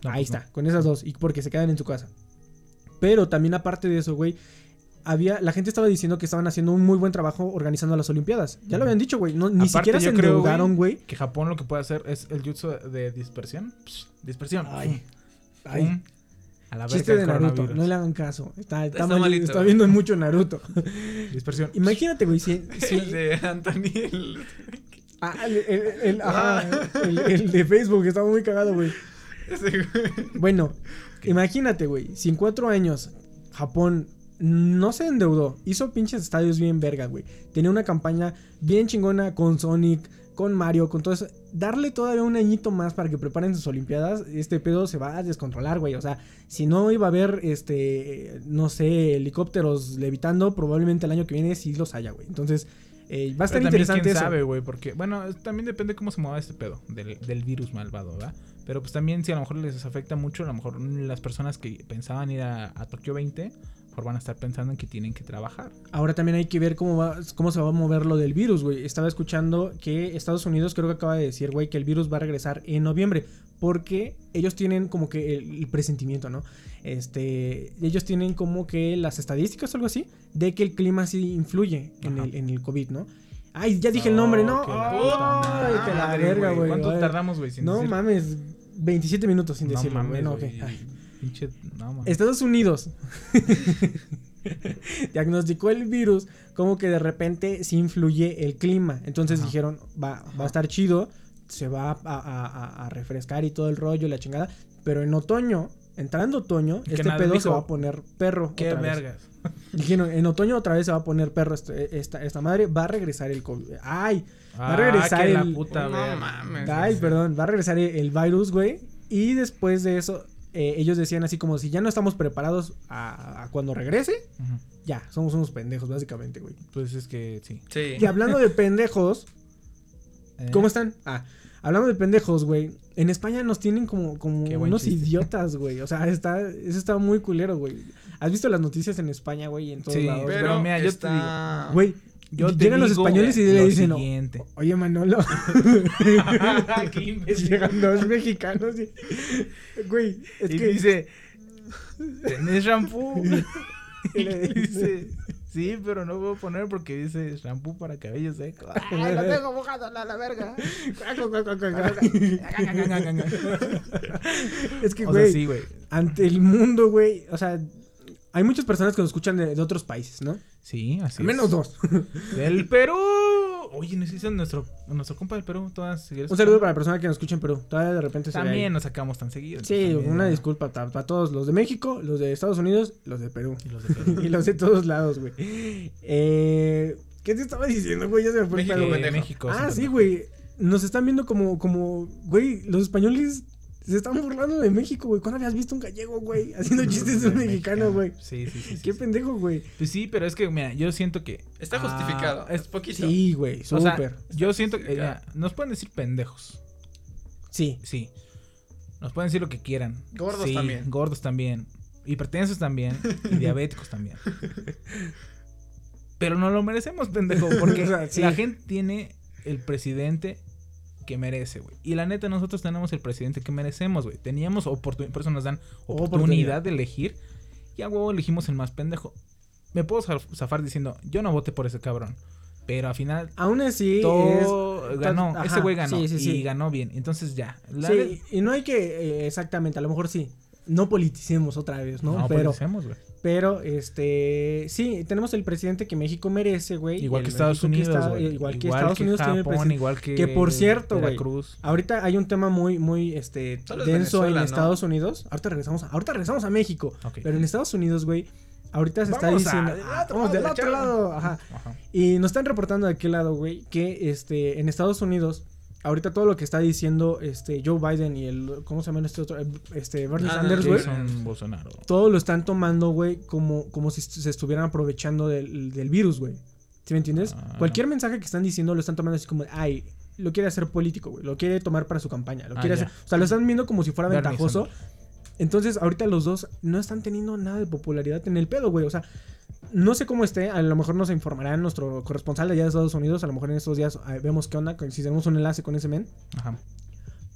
No, Ahí pues no. está, con esas dos. Y porque se quedan en su casa. Pero también aparte de eso, güey, había, la gente estaba diciendo que estaban haciendo un muy buen trabajo organizando las Olimpiadas. Ya lo habían dicho, güey. No, ni Aparte, siquiera se endeudaron, güey. Que Japón lo que puede hacer es el jutsu de dispersión. Psh, dispersión. Ay, Pum, ay. A la Chiste de Naruto, no le hagan caso. Está, está, Está mal- malito, está viendo mucho Naruto. Dispersión. Imagínate, güey, si, si- El de Anthony. el- ah, el, el- el- ajá, el- el de Facebook estaba muy cagado, güey. ese güey. Bueno, imagínate, güey, si en cuatro años Japón no se endeudó, hizo pinches estadios bien verga, güey. Tenía una campaña bien chingona con Sonic, con Mario, con todo eso. Darle todavía un añito más para que preparen sus Olimpiadas, este pedo se va a descontrolar, güey. O sea, si no iba a haber, este, no sé, helicópteros levitando, probablemente el año que viene sí los haya, güey. Entonces, eh, va a estar interesante quién eso. sabe, güey, porque, bueno, también depende cómo se mueva este pedo del, del virus malvado, ¿verdad? Pero pues también si a lo mejor les afecta mucho, a lo mejor las personas que pensaban ir a, a Tokio 20, a lo mejor van a estar pensando en que tienen que trabajar. Ahora también hay que ver cómo va, cómo se va a mover lo del virus, güey. Estaba escuchando que Estados Unidos creo que acaba de decir, güey, que el virus va a regresar en noviembre. Porque ellos tienen como que el, el presentimiento, ¿no? Este. Ellos tienen como que las estadísticas o algo así. De que el clima sí influye en el, en el COVID, ¿no? Ay, ya dije el nombre, ¿no? que la Ay, que la verga, güey. ¿Cuánto tardamos, güey? sin No decir? mames. 27 minutos sin No decirlo, mames. Ay. Pinche, no. Estados Unidos diagnosticó el virus como que de repente sí influye el clima. Entonces Ajá. dijeron, va, va a estar chido, se va a, a- a- a refrescar y todo el rollo y la chingada. Pero en otoño, entrando otoño, Que este pedo se va a poner perro. Qué otra vez. vergas. Dijeron, en otoño otra vez se va a poner perro este- esta, esta madre. Va a regresar el COVID. Ay, Va a regresar Ah, que la el- puta No verga. mames. ay, perdón, va a regresar el, el virus, güey. Y después de eso, eh, ellos decían así como si ya no estamos preparados a, a cuando regrese, ya, somos unos pendejos, básicamente, güey. Pues es que sí. Sí. Y hablando de pendejos, Eh, ¿cómo están? Ah, hablando de pendejos, güey. En España nos tienen como, como unos chiste. idiotas, güey. O sea, está, eso está muy culero, güey. ¿Has visto las noticias en España, güey? En todos Sí, lados. Pero, Pero mira, yo te está... Güey, Yo llegan los españoles y le dicen, siguiente. oye, Manolo. Qué. Llegan dos mexicanos y... Güey, es y que... dice, ¿tenés shampoo? Y le dice, sí, pero no puedo poner porque dice shampoo para cabello seco. Ay, lo tengo mojado a la verga. es que, O sea, güey, sí, güey. ante el mundo, güey, o sea, hay muchas personas que nos escuchan de, de otros países, ¿no? Sí, así Al menos es. dos. Del Perú. Oye, necesitan nuestro, nuestro compa del Perú. Todas, si Un saludo para la persona que nos escucha en Perú. Todavía de repente se ve. También nos sacamos tan seguido. Sí, también, una ¿no? disculpa para, para todos los de México, los de Estados Unidos, los de Perú. Y los de Perú. y los de todos lados, güey. Eh, ¿Qué te estaba diciendo, güey? Ya se me fue el. Eh. México. Ah, sí, güey. Nos están viendo como, como, güey, los españoles se están burlando de México, güey. ¿Cuándo habías visto un gallego, güey? Haciendo chistes de un mexicano, güey. Sí, sí, sí. Qué sí. pendejo, güey. Pues sí, pero es que, mira, yo siento que. Está Ah, justificado. es poquito. Sí, güey, O sea, súper. yo siento que. mira, nos pueden decir pendejos. Sí. Sí. Nos pueden decir lo que quieran. Gordos Sí, también. Gordos también. Hipertensos también. Y diabéticos también. Pero no lo merecemos, pendejo. Porque O sea, sí. la gente tiene el presidente que merece, güey. Y la neta, nosotros tenemos el presidente que merecemos, güey. Teníamos oportunidad, por eso nos dan oportunidad, Oportunidad. de elegir. Y a huevo elegimos el más pendejo. Me puedo zaf- zafar diciendo, yo no voté por ese cabrón. Pero al final, Aún así, todo es- ganó. ajá, ese güey ganó. sí, sí, sí. Y ganó bien. Entonces ya. Sí, y no hay que, eh, exactamente, a lo mejor sí. No politicemos otra vez, ¿no? No, pero, politicemos, güey. Pero, este, sí, tenemos el presidente que México merece, güey. Igual que Estados México que Unidos, está- güey. igual que Estados Unidos tiene el Japón, presidente. igual que que por cierto, güey, Veracruz. Ahorita hay un tema muy, muy, este, Solo denso en. Estados Unidos. Ahorita regresamos, a, ahorita regresamos a México. Pero en Estados Unidos, güey, ahorita se está Vamos diciendo. ah, vamos del otro lado, ajá. Ajá. Y nos están reportando de aquel lado, güey, que este, en Estados Unidos, ahorita todo lo que está diciendo este, Joe Biden y el, ¿cómo se llama este otro? Este, Bernie Ah, Sanders, güey. Bolsonaro. Todo lo están tomando, güey, como, como si se estuvieran aprovechando del, del virus, güey. ¿Sí me entiendes? Ah. Cualquier mensaje que están diciendo lo están tomando así como, ay, lo quiere hacer político, güey. Lo quiere tomar para su campaña. Lo Ah, quiere ya. hacer. O sea, lo están viendo como si fuera Bernie ventajoso. Sanders. Entonces, ahorita los dos no están teniendo nada de popularidad en el pedo, güey. O sea, no sé cómo esté. A lo mejor nos informará nuestro corresponsal de allá de Estados Unidos. A lo mejor en estos días vemos qué onda, si tenemos un enlace con ese men. Ajá.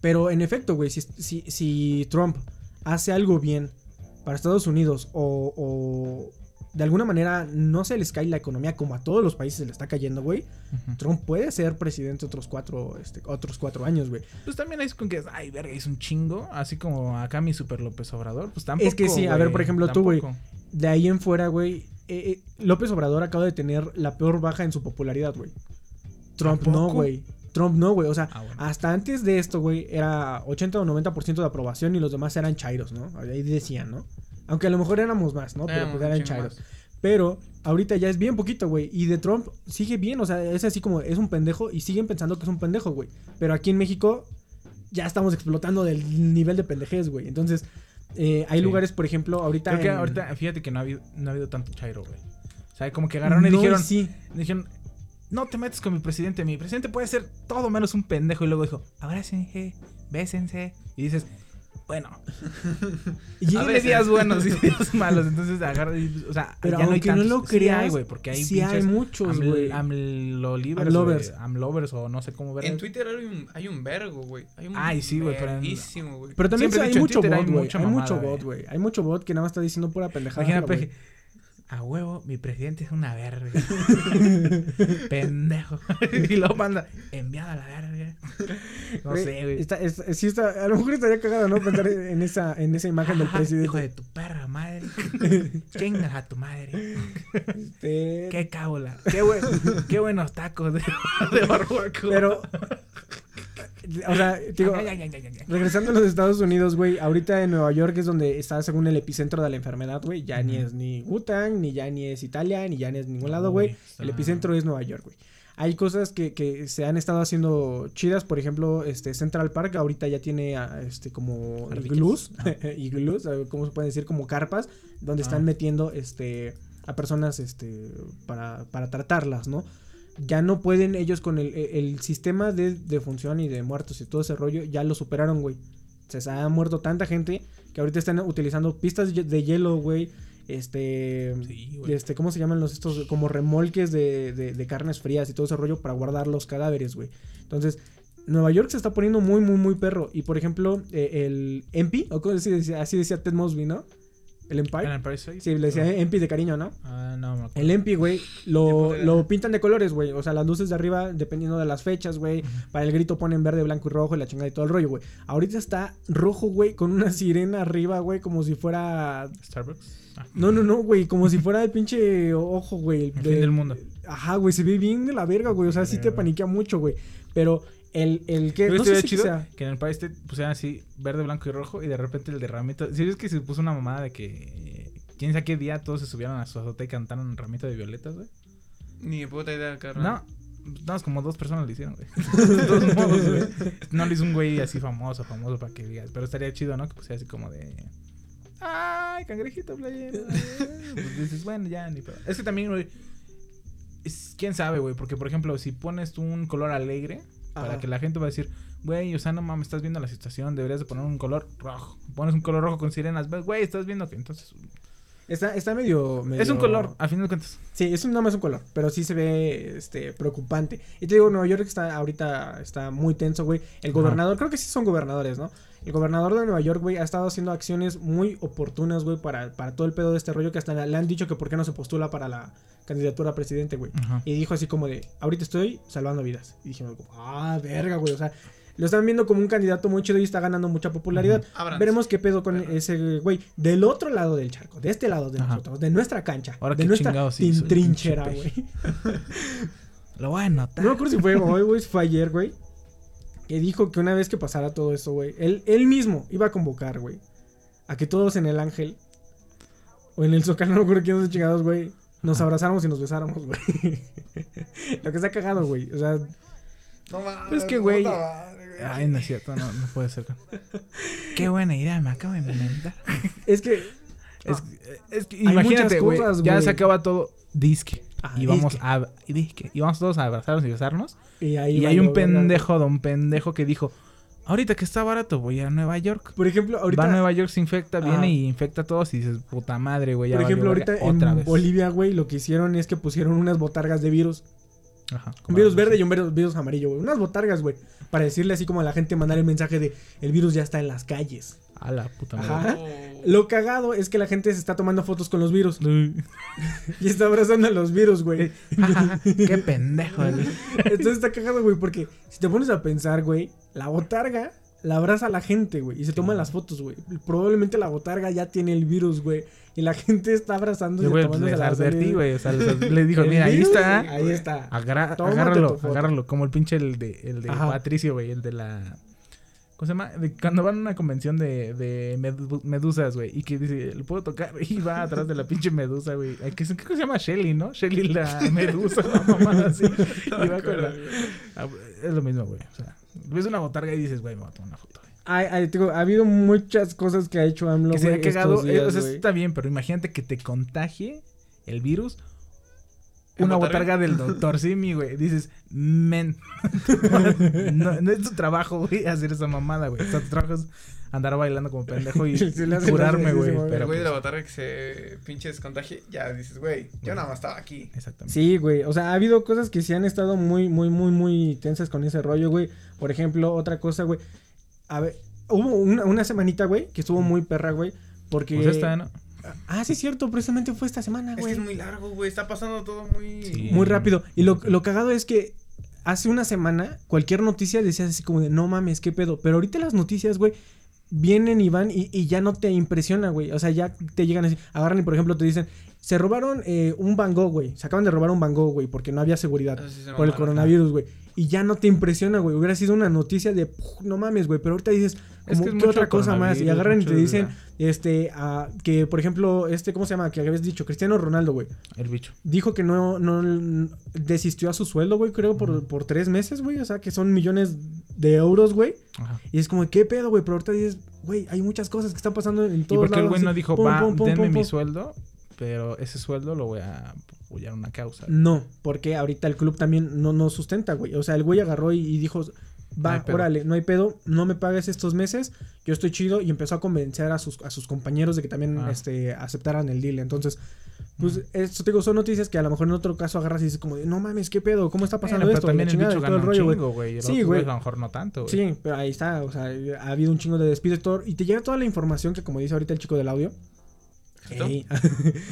Pero en efecto, güey, si, si, si Trump hace algo bien para Estados Unidos o, o de alguna manera no se les cae la economía como a todos los países se le está cayendo, güey. Trump puede ser presidente otros cuatro, este, otros cuatro años, güey. Pues también es con que, ay, verga, es un chingo. Así como acá mi Super López Obrador. Pues tampoco. Es que sí, a ver, por ejemplo, tú, güey. De ahí en fuera, güey, eh, eh, López Obrador acaba de tener la peor baja en su popularidad, güey. Trump ¿A no, güey. Trump no, güey. O sea, Ah, bueno. hasta antes de esto, güey, era 80 o 90% de aprobación y los demás eran chairos, ¿no? Ahí decían, ¿no? Aunque a lo mejor éramos más, ¿no? Pero Éramos pues eran chairos. más. Pero ahorita ya es bien poquito, güey. Y de Trump sigue bien, o sea, es así como es un pendejo y siguen pensando que es un pendejo, güey. Pero aquí en México ya estamos explotando del nivel de pendejez, güey. Entonces, eh, hay Sí. lugares, por ejemplo, ahorita. Creo que en- ahorita, fíjate que no ha habido, no ha habido tanto chairo, güey. O sea, como que agarraron y No, dijeron, sí. dijeron, no te metes con mi presidente, mi presidente puede ser todo menos un pendejo. Y luego dijo, abrácense, bésense. Y dices, bueno, Y- hay días buenos y días malos. Entonces agarra y, o sea, Pero ya no hay aunque no lo creas, hay, güey, porque hay sí hay muchos, güey. Amlovers. güey, amlovers o no sé cómo ver. En Twitter hay un, hay un vergo, güey. Hay un Ay, sí, güey, pero güey. Pero también sí hay mucho bot, hay güey. mucha Hay mamada, mucho güey. bot, güey. Hay mucho bot que nada más está diciendo pura pendejada. Imagínate, güey. peje. A huevo, mi presidente es una verga. Pendejo. y lo manda, enviado a la verga. No Güey, sé, güey. Está, es- sí está, a lo mejor estaría cagado, ¿no? Pensar en esa, en esa imagen del presidente. Hijo de tu perra madre. Chingas a tu madre. Este, Qué buen- qué buenos tacos de, de barbacoa. Pero, o sea, digo, Ay, ay, ay, ay, ay, ay. regresando a los Estados Unidos, güey, ahorita en Nueva York es donde está según el epicentro de la enfermedad, güey. Ya ni es ni Wuhan, ni ya ni es Italia, ni ya ni es ningún lado, güey. está- El epicentro es Nueva York, güey. Hay cosas que, que se han estado haciendo chidas, por ejemplo, este Central Park ahorita ya tiene ah, este como iglús, Ah. iglús, ah, ¿cómo se puede decir? Como carpas, donde Ah. están metiendo este a personas este para, para tratarlas, ¿no? Ya no pueden ellos con el, el sistema de, de función y de muertos y todo ese rollo, ya lo superaron, güey. Se ha muerto tanta gente que ahorita están utilizando pistas de hielo, güey. Este, Sí, güey. este, ¿cómo se llaman los estos? Como remolques de, de, de carnes frías y todo ese rollo para guardar los cadáveres, güey. Entonces, Nueva York se está poniendo muy, muy, muy perro. Y por ejemplo, eh, el MP, o decía, así decía Ted Mosby, ¿no? El Empire. Sí, le decía MP de cariño, ¿no? Ah, no, me acuerdo. El Empi, güey, lo, lo pintan de colores, güey. O sea, las luces de arriba, dependiendo de las fechas, güey. Para el grito ponen verde, blanco y rojo y la chingada y todo el rollo, güey. Ahorita está rojo, güey, con una sirena arriba, güey, como si fuera. Starbucks. Ah. No, no, no, güey, como si fuera el pinche ojo, güey. El de- fin del mundo. Ajá, güey, se ve bien de la verga, güey. O sea, sí te Verga. paniquea mucho, güey. Pero el, el que. No estaría sé si chido sea. que en el Paris State pusieran así verde, blanco y rojo y de repente el derramito. Si ves que se puso una mamada de que quién sabe qué día todos se subieron a su azotea y cantaron un ramito de violetas, güey. Ni de puta idea, carnal. No, no, es como dos personas lo hicieron, güey. De todos modos, güey. No lo hizo un güey así famoso, famoso para que digas. Pero estaría chido, ¿no? Que pusiera así como de. Ay, cangrejito playero. Pues dices, bueno, ya ni pedo. Es que también, güey. es- quién sabe, güey. Porque, por ejemplo, si pones tú un color alegre, para que la gente va a decir, güey, o sea, no mames, estás viendo la situación, deberías de poner un color rojo. Pones un color rojo con sirenas, güey, estás viendo que entonces... Está, está medio, medio- Es un color, a fin de cuentas. Sí, es un, nada más un color, pero sí se ve este preocupante. Y te digo, Nueva York está ahorita está muy tenso, güey. El Ajá. gobernador, creo que sí son gobernadores, ¿no? El gobernador de Nueva York, güey, ha estado haciendo acciones muy oportunas, güey, para, para todo el pedo de este rollo que hasta le han dicho que por qué no se postula para la candidatura a presidente, güey. Ajá. Y dijo así como de, ahorita estoy salvando vidas. Y dijimos, ah, verga, güey, o sea, lo están viendo como un candidato muy chido y está ganando mucha popularidad. Veremos qué pedo con ese güey. Del otro lado del charco, de este lado de nosotros, de nuestra cancha, Ahora de nuestra trinchera, güey. Lo voy a anotar. No me acuerdo si fue hoy, güey, si fue ayer, güey. Que dijo que una vez que pasara todo esto, güey, él, él mismo iba a convocar, güey, a que todos en el Ángel o en el Zócalo, no me acuerdo quién de esos chingados, güey, nos abrazáramos y nos besáramos, güey. Lo que está cagado, güey. O sea, No mames. Es que, güey. Ay, no es cierto, no, no puede ser. Qué buena idea, me acabo de inventar. es que Es, es que imagínate, güey, ya se acaba todo disque. Ah, y vamos disque. a y disque. Y vamos todos a abrazarnos y besarnos. y, ahí Y hay un pendejo, don pendejo que dijo, ahorita que está barato voy a Nueva York. Por ejemplo, ahorita Va a Nueva York, se infecta, Ajá. viene y infecta a todos y dices, puta madre, güey. por ejemplo, valió ahorita en vez. Bolivia, güey, lo que hicieron es que pusieron unas botargas de virus. Ajá, Un virus verde y un virus, virus amarillo, güey. Unas botargas, güey. Para decirle así como a la gente, mandar el mensaje de el virus ya está en las calles. A la puta madre. Ajá. Oh. Lo cagado es que la gente se está tomando fotos con los virus. Y está abrazando a los virus, güey. Qué pendejo. güey. Entonces está cagado, güey, porque si te pones a pensar, güey, la botarga la abraza a la gente, güey, y se toman las fotos, güey. Probablemente la botarga ya tiene el virus, güey, y la gente está abrazándose, güey, pues, les las advertí, güey. O sea, les, les dijo, mira, ahí está. Ahí está. Agra- Tómate agárralo, agárralo. Como el pinche el de, el de Ajá. Patricio, güey. El de la. ¿Cómo se llama? De cuando van a una convención de, de medu- medusas, güey. Y que dice, ¿lo puedo tocar? Y va atrás de la pinche medusa, güey. ¿Qué, qué se llama? Shelly, ¿no? Shelly la medusa, la mamada así. Y va con la- Ah, Es lo mismo, güey. O sea, ves una botarga y dices, güey, me voy a tomar una foto, güey. Ay, ay, digo, ha habido muchas cosas que ha hecho AMLO, Que se ha cagado. estos eh, días, o sea, está bien, pero imagínate que te contagie el virus. ¿En Una botarga? botarga del doctor Simi, güey. Dices, men. no, no es tu trabajo, güey, hacer esa mamada, güey. O sea, tu trabajo es andar bailando como pendejo y curarme, güey. Pero el güey de la pues, botarga que se pinche descontagie, ya dices, güey, yo nada más estaba aquí. Exactamente. Sí, güey. O sea, ha habido cosas que sí han estado muy, muy, muy, muy tensas con ese rollo, güey. Por ejemplo, otra cosa, güey. A ver, hubo una, una semanita, güey, que estuvo muy perra, güey. Porque. Pues esta, ¿no? Ah, sí, es cierto. Precisamente fue esta semana, Es que güey. es muy largo, güey, está pasando todo muy... Sí. Muy rápido. Y lo, lo cagado es que hace una semana, cualquier noticia decías así como de no mames, qué pedo. Pero ahorita las noticias, güey, vienen y van y, y ya no te impresiona, güey. O sea, ya te llegan así. Agarran y, por ejemplo, te dicen, se robaron eh, un Van Gogh, güey. Se acaban de robar un Van Gogh, güey, porque no había seguridad sí se por el coronavirus, güey. Y ya no te impresiona, güey. Hubiera sido una noticia de "Puf, no mames, güey. Pero ahorita dices, Es como, que es ¿qué mucho otra cosa más? Y agarran y te dicen, la- este, ah, que por ejemplo, este, ¿cómo se llama? Que habías dicho, Cristiano Ronaldo, güey El bicho. dijo que no, no desistió a su sueldo, güey, creo, por, por tres meses, güey. O sea, que son millones de euros, güey. Ajá. Y es como, ¿qué pedo, güey? Pero ahorita dices, güey, hay muchas cosas que están pasando en Y todos porque el lados. güey no dijo, va, pum, denme mi pum". sueldo, pero ese sueldo lo voy a apoyar a una causa. No, porque ahorita el club también no nos sustenta, güey. O sea, el güey agarró y, y dijo, No va, pedo. órale, no hay pedo, no me pagues estos meses, yo estoy chido. Y empezó a convencer a sus, a sus compañeros de que también Ah. este, aceptaran el deal. Entonces, pues, esto te digo, son noticias que a lo mejor en otro caso agarras y dices como, de, no mames, ¿qué pedo? ¿Cómo está pasando Bueno, esto? pero también el bicho un rollo, güey. chingo, güey. Sí, güey. A lo mejor no tanto, güey. Sí, pero ahí está, o sea, ha habido un chingo de despidos y todo. Y te llega toda la información que, como dice ahorita el chico del audio. ¿Esto? ey,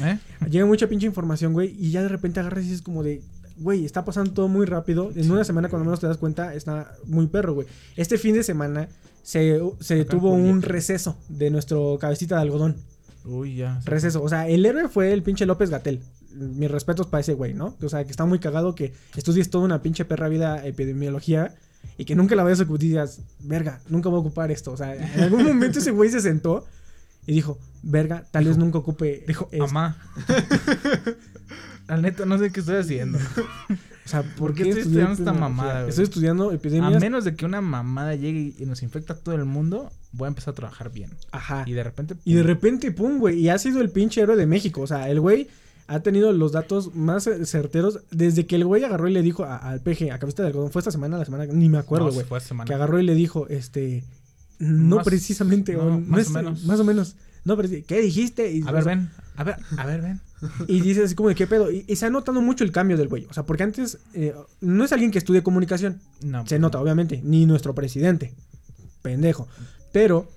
¿Eh? llega mucha pinche información, güey. Y ya de repente agarras y dices como de, güey, está pasando todo muy rápido. En una semana, cuando menos te das cuenta, está muy perro, güey. Este fin de semana se, se tuvo un receso de nuestro cabecita de algodón. Uy, ya. sí. Receso. O sea, el héroe fue el pinche López Gatel. Mis respetos para ese güey, ¿no? O sea, que está muy cagado que estudies toda una pinche perra vida epidemiología y que nunca la vayas a ocupar y digas, verga, nunca voy a ocupar esto. O sea, en algún momento ese güey se sentó y dijo, verga, tal vez nunca ocupe. Dijo, esto". mamá. Al neta, no sé qué estoy haciendo. O sea, ¿por, ¿por qué qué estoy estudiando esta mamada, güey? Estoy estudiando A epidemias. menos de que una mamada llegue y nos infecta a todo el mundo, voy a empezar a trabajar bien. Ajá. Y de repente. Y de repente, pum, güey. Y ha sido el pinche héroe de México. O sea, el güey ha tenido los datos más eh, certeros desde que el güey agarró y le dijo a- al PG, a cabeza de algodón, fue esta semana, la semana, ni me acuerdo, No, güey. fue hace semana. que agarró y le dijo, este, no Más- precisamente, no, o más es- o menos. Más o menos. No, pero ¿qué dijiste? Y, A ver, ven. A ver, a ver, ven. Y dices así como de qué pedo. Y, y se ha notado mucho el cambio del güey. O sea, porque antes eh, no es alguien que estudie comunicación. No. Se nota, obviamente. Ni nuestro presidente. Pendejo. Pero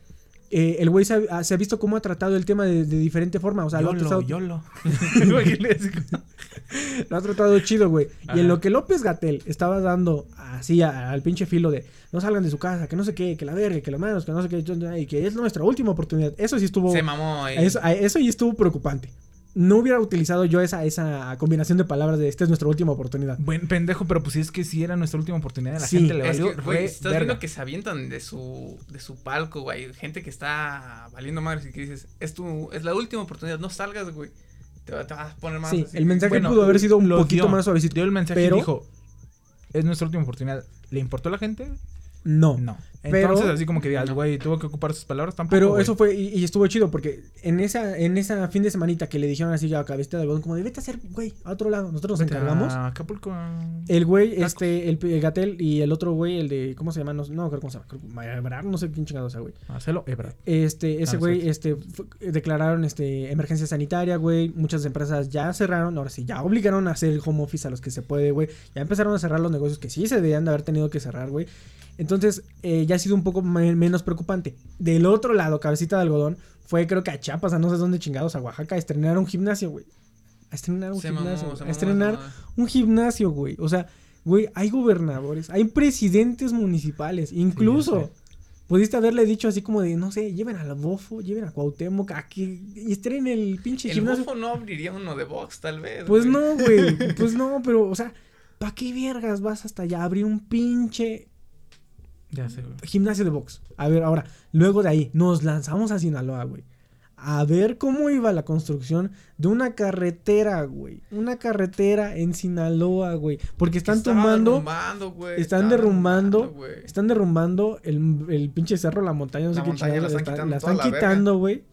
eh, el güey se ha, se ha visto cómo ha tratado el tema de, de diferente forma. O sea, lo ha tratado, yolo. lo ha tratado chido, güey. Y en lo que López Gatel estaba dando así a- al pinche filo de no salgan de su casa, que no sé qué, que la verga, que las manos, que no sé qué, y que es nuestra última oportunidad. Eso sí estuvo. Se mamó. Eso, y estuvo preocupante. No hubiera utilizado yo esa, esa combinación de palabras de esta es nuestra última oportunidad. Buen pendejo, pero pues sí es que sí era nuestra última oportunidad. La Sí. gente le Es valió que, güey, re estás verga. viendo que se avientan de su, de su palco, güey. Gente que está valiendo madres y que dices, es tu, es la última oportunidad, no salgas, güey. Te, va- te vas a poner más Sí, así. el mensaje Bueno, pudo haber sido un poquito dio. más suavecito. Dio el mensaje pero- y dijo, es nuestra última oportunidad. ¿Le importó a la gente? No. No. Pero- Entonces, así como que digas, güey, tuvo que ocupar sus palabras tampoco. Pero güey. eso fue, y, y estuvo chido, porque en esa, en esa fin de semanita que le dijeron así a cabeza de algodón, como de vete a hacer, güey, a otro lado, nosotros nos Vete a encargamos. Acapulco. El güey, este, el, el Gatel y el otro güey, el de, ¿cómo se llama? No, no creo cómo se llama, Ebrard, no sé quién chingado sea, güey. Marcelo Ebrard. Este, ese Ah, güey, exacto. este, declararon, este, emergencia sanitaria, güey. Muchas empresas ya cerraron, ahora sí, ya obligaron a hacer el home office a los que se puede, güey. Ya empezaron a cerrar los negocios que sí se debían de haber tenido que cerrar, güey. Entonces, eh, ya ha sido un poco me- menos preocupante. Del otro lado, cabecita de algodón, fue creo que a Chiapas, a no sé dónde chingados, a Oaxaca, a estrenar un gimnasio, güey. A estrenar un Se gimnasio. mamó a estrenar un gimnasio, güey. O sea, güey, hay gobernadores, hay presidentes municipales, incluso. sé. Pudiste haberle dicho así como de, no sé, lleven al Bofo, lleven a Cuauhtémoc, a que y estrenen el pinche El gimnasio. bofo no abriría uno de box, tal vez. Pues güey. no, güey, pues no, pero, o sea, ¿para qué vergas vas hasta allá a abrir un pinche Ya sé, güey. gimnasio de box? A ver, ahora, luego de ahí, nos lanzamos a Sinaloa, güey. A ver cómo iba la construcción de una carretera, güey. Una carretera en Sinaloa, güey. Porque están tomando... derrumbando, güey, están derrumbando, güey. Están derrumbando el, el pinche cerro, la montaña, no sé La qué montaña la están quitando la la güey,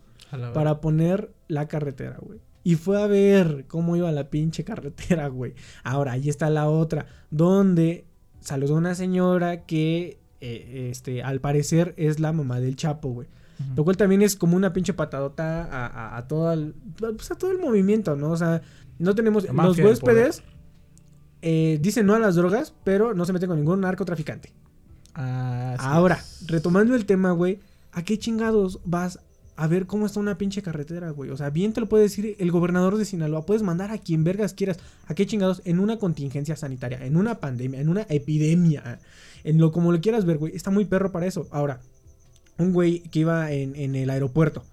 para poner la carretera, güey. Y fue a ver cómo iba la pinche carretera, güey. Ahora, ahí está la otra, donde saludó una señora que, eh, este, al parecer es la mamá del Chapo, güey. Lo cual también es como una pinche patadota a, a, a todo el, pues a todo el movimiento, ¿no? O sea, no tenemos... La Los huéspedes eh, dicen no a las drogas, pero no se meten con ningún narcotraficante. Así Ahora, es. retomando el tema, güey, ¿a qué chingados vas a ver cómo está una pinche carretera, güey? O sea, bien te lo puede decir el gobernador de Sinaloa, puedes mandar a quien vergas quieras. ¿A qué chingados? En una contingencia sanitaria, en una pandemia, en una epidemia, en lo como lo quieras ver, güey, está muy perro para eso. Ahora, un güey que iba en, en el aeropuerto,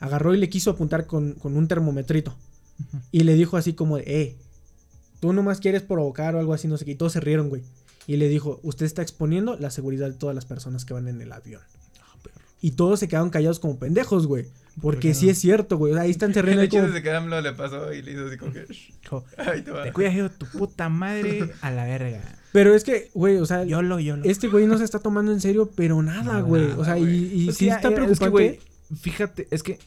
agarró y le quiso apuntar con, con un termometrito. Y le dijo así como de, eh, tú nomás quieres provocar o algo así, no sé qué. Y todos se rieron, güey. Y le dijo, usted está exponiendo la seguridad de todas las personas que van en el avión. Y todos se quedaron callados como pendejos, güey. Porque qué sí no? es cierto, güey. O sea, ahí están El terreno ahí hecho como... desde que AMLO le pasó y le hizo así como que... Dijo, Ahí te te cuidas yo, tu puta madre a la verga. Pero es que, güey, o sea, Yolo, yolo. este güey no se está tomando en serio, pero nada, güey. nada, O sea, y, y sí está es que, preocupante. güey, fíjate, es que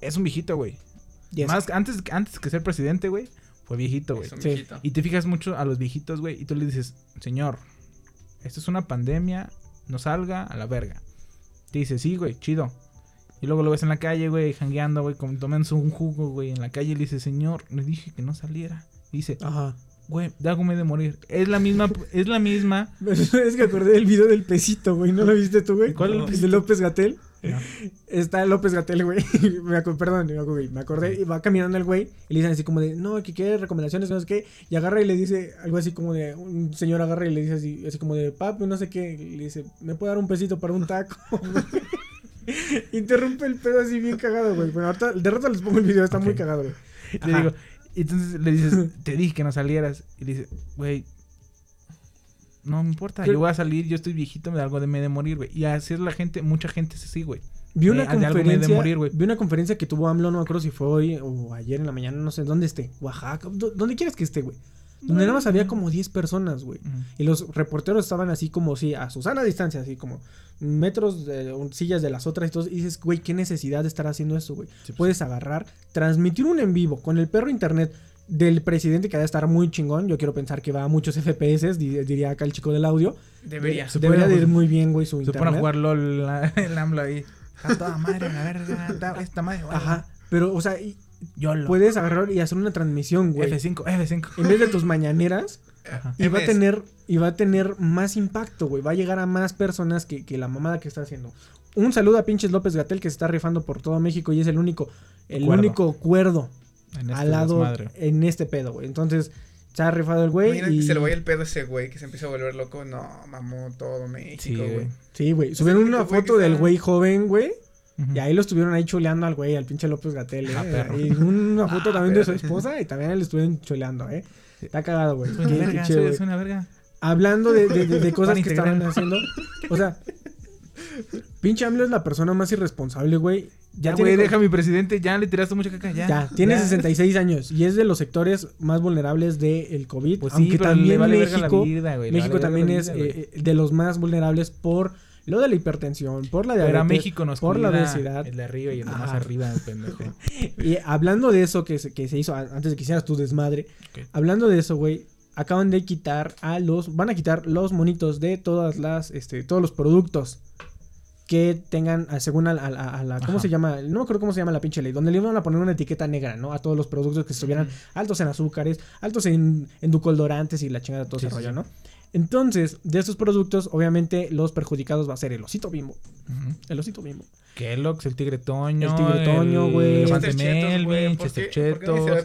es un viejito, güey. Yes. Más antes, antes que ser presidente, güey, fue viejito, güey. Es un Sí. viejito. Y te fijas mucho a los viejitos, güey, y tú le dices, señor, esto es una pandemia, no salga a la verga. Te dice, sí, güey, chido. Y luego lo ves en la calle, güey, jangueando, güey, tomándose un jugo, güey, en la calle y le dice, señor, le dije que no saliera. Y dice, Ajá. güey, da me de morir. Es la misma, es la misma. es que acordé del video del pesito, güey. ¿No lo viste tú, güey? ¿Cuál es el de? López Gatel. No. Está López Gatel, güey. me perdón, güey, me acordé. Y va caminando el güey. Y le dicen así como de, no, que quiere recomendaciones, no sé qué. Y agarra y le dice algo así como de, un señor agarra y le dice así, así como de, papi, no sé qué. Y le dice, ¿me puede dar un pesito para un taco? Interrumpe el pedo así bien cagado, güey. Bueno, ahorita, de rato les pongo el video, está muy cagado, güey. Le digo, entonces le dices, te dije que no salieras. Y le dice, güey, no me importa, ¿Qué? yo voy a salir, yo estoy viejito, me da algo de me de morir, güey. Y así es la gente, mucha gente es así, güey. Vi una Eh, de conferencia, morir, vi una conferencia que tuvo AMLO, no me acuerdo si fue hoy o ayer en la mañana, no sé dónde esté, Oaxaca, donde quieras que esté, güey. Donde nada más había como 10 personas, güey. Y los reporteros estaban así como, sí, a Susana distancia, así como metros de un- sillas de las otras y todo. Y dices, güey, qué necesidad de estar haciendo esto, güey. pues Puedes agarrar, transmitir un en vivo con el perro internet del presidente que ha de estar muy chingón. Yo quiero pensar que va a muchos FPS, di- diría acá el chico del audio. Debería. Se Debería puede- de ir muy bien, güey, su Se internet. pone a jugar LOL la- el AMLO ahí. Está toda madre, la verga. está- Esta madre. güey. Ajá. Pero, o sea, y- Puedes agarrar y hacer una transmisión, güey. F5, F5. En vez de tus mañaneras, Ajá. y va a tener, y va a tener más impacto, güey. Va a llegar a más personas que, que la mamada que está haciendo. Un saludo a pinches López Gatel que se está rifando por todo México y es el único, el Cuerdo. único cuerdo En este al lado desmadre. en este pedo, güey. Entonces, se ha rifado el güey. Imagínate Y... que se le vaya el pedo a ese güey que se empieza a volver loco. No, mamó todo México, güey. güey. Sí, güey. Subieron una foto del está- güey joven, güey. Y ahí lo estuvieron ahí chuleando al güey, al pinche López Gatel, Ah, eh. Y una foto Ah, también de su esposa y también le estuvieron chuleando, eh. Está cagado, güey. Soy una verga, chido, soy una verga. Hablando de, de- de- de cosas que estaban haciendo. O sea, pinche AMLO es la persona más irresponsable, güey. Ya, güey, deja a mi presidente. Ya le tiraste mucha caca. Ya. Ya, tiene Ya. 66 años y es de los sectores más vulnerables del COVID. Pues sí, aunque pero también le vale verga la México, vida, güey, le México vale también la es vida, eh, eh, de los más vulnerables por lo de la hipertensión, por la diabetes. Pero México nos por la obesidad. El de arriba y el de más Ajá. arriba, el pendejo. Y hablando de eso que se, que se hizo antes de que hicieras tu desmadre, hablando de eso, güey, acaban de quitar a los, van a quitar los monitos de todas las, este, todos los productos que tengan, según a, a la, a la- ¿cómo Ajá. se llama? No me acuerdo cómo se llama la pinche ley, donde le iban a poner una etiqueta negra, ¿no? A todos los productos que estuvieran altos en azúcares, altos en endulcorantes y la chingada de todo Sí, ese rollo, sí. ¿no? Entonces, de estos productos, obviamente, los perjudicados va a ser el osito bimbo. Ujú. El osito bimbo. Kellogg's, el tigre Toño. El Tigre Toño, güey. El Melvin, ¿por Chester Chetos.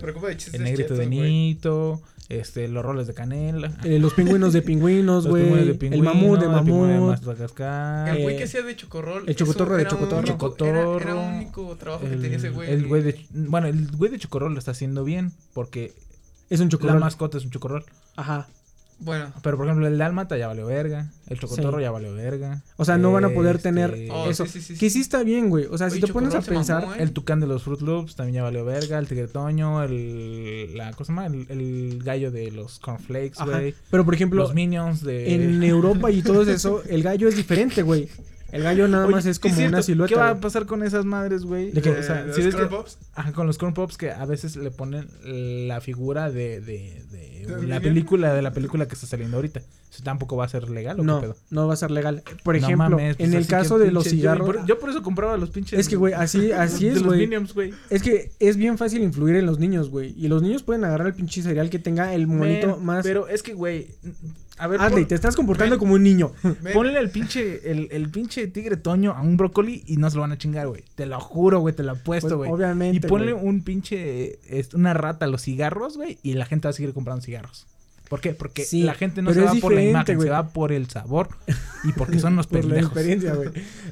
El negrito de? Nito. Este, los roles de canela. Eh, los pingüinos de pingüinos, güey. El mamut de el mamut. El güey Eh, que hacía de chocorrol. el chocotorro de chocotorro. único- Era, era Chocotorro, un único trabajo que El, tenía ese güey. el güey de. Bueno, el güey de Chocorrol lo está haciendo bien. Porque Es un la chocolate. mascota es un Chocorrol. Ajá. Bueno, Pero por ejemplo, el Dálmata ya valió verga. El Chocotorro Sí. ya valió verga. O sea, no van a poder Este, tener Oh, eso. sí, sí, sí, que sí. está bien, güey. O sea, si te pones a mamó, pensar. ¿eh? El Tucán de los Fruit Loops también ya valió verga. El Tigre Toño. El. La cosa más. El, el gallo de los Cornflakes, güey. Pero por ejemplo, Los Minions de. en Europa y todo eso, el gallo es diferente, güey. El gallo nada Oye, más es como una silueta. ¿Qué va a pasar con esas madres, güey? ¿De qué? O sea, ¿De si los Corn Pops? Ajá, con los corn pops que a veces le ponen la figura de, de, de ¿De la película de la película que está saliendo ahorita. Eso tampoco va a ser legal o No, qué pedo. no va a ser legal. Por No ejemplo, mames, pues en el caso de los pinche- cigarros. Yo, yo por eso compraba los pinches. Es que, güey, así, así es, güey. Es que es bien fácil influir en los niños, güey. Y los niños pueden agarrar el pinche cereal que tenga el monito más. Pero es que, güey. A ver, Adley, pon- te estás comportando como un niño. ven, ponle el pinche, el, el pinche tigre toño a un brócoli y no se lo van a chingar, güey. Te lo juro, güey, te lo apuesto, Pues, güey. obviamente, Y ponle un pinche, una rata a los cigarros, güey, y la gente va a seguir comprando cigarros. ¿Por qué? Porque Sí, la gente no se va por la imagen, se va por el sabor y porque son por la pendejos. experiencia, güey.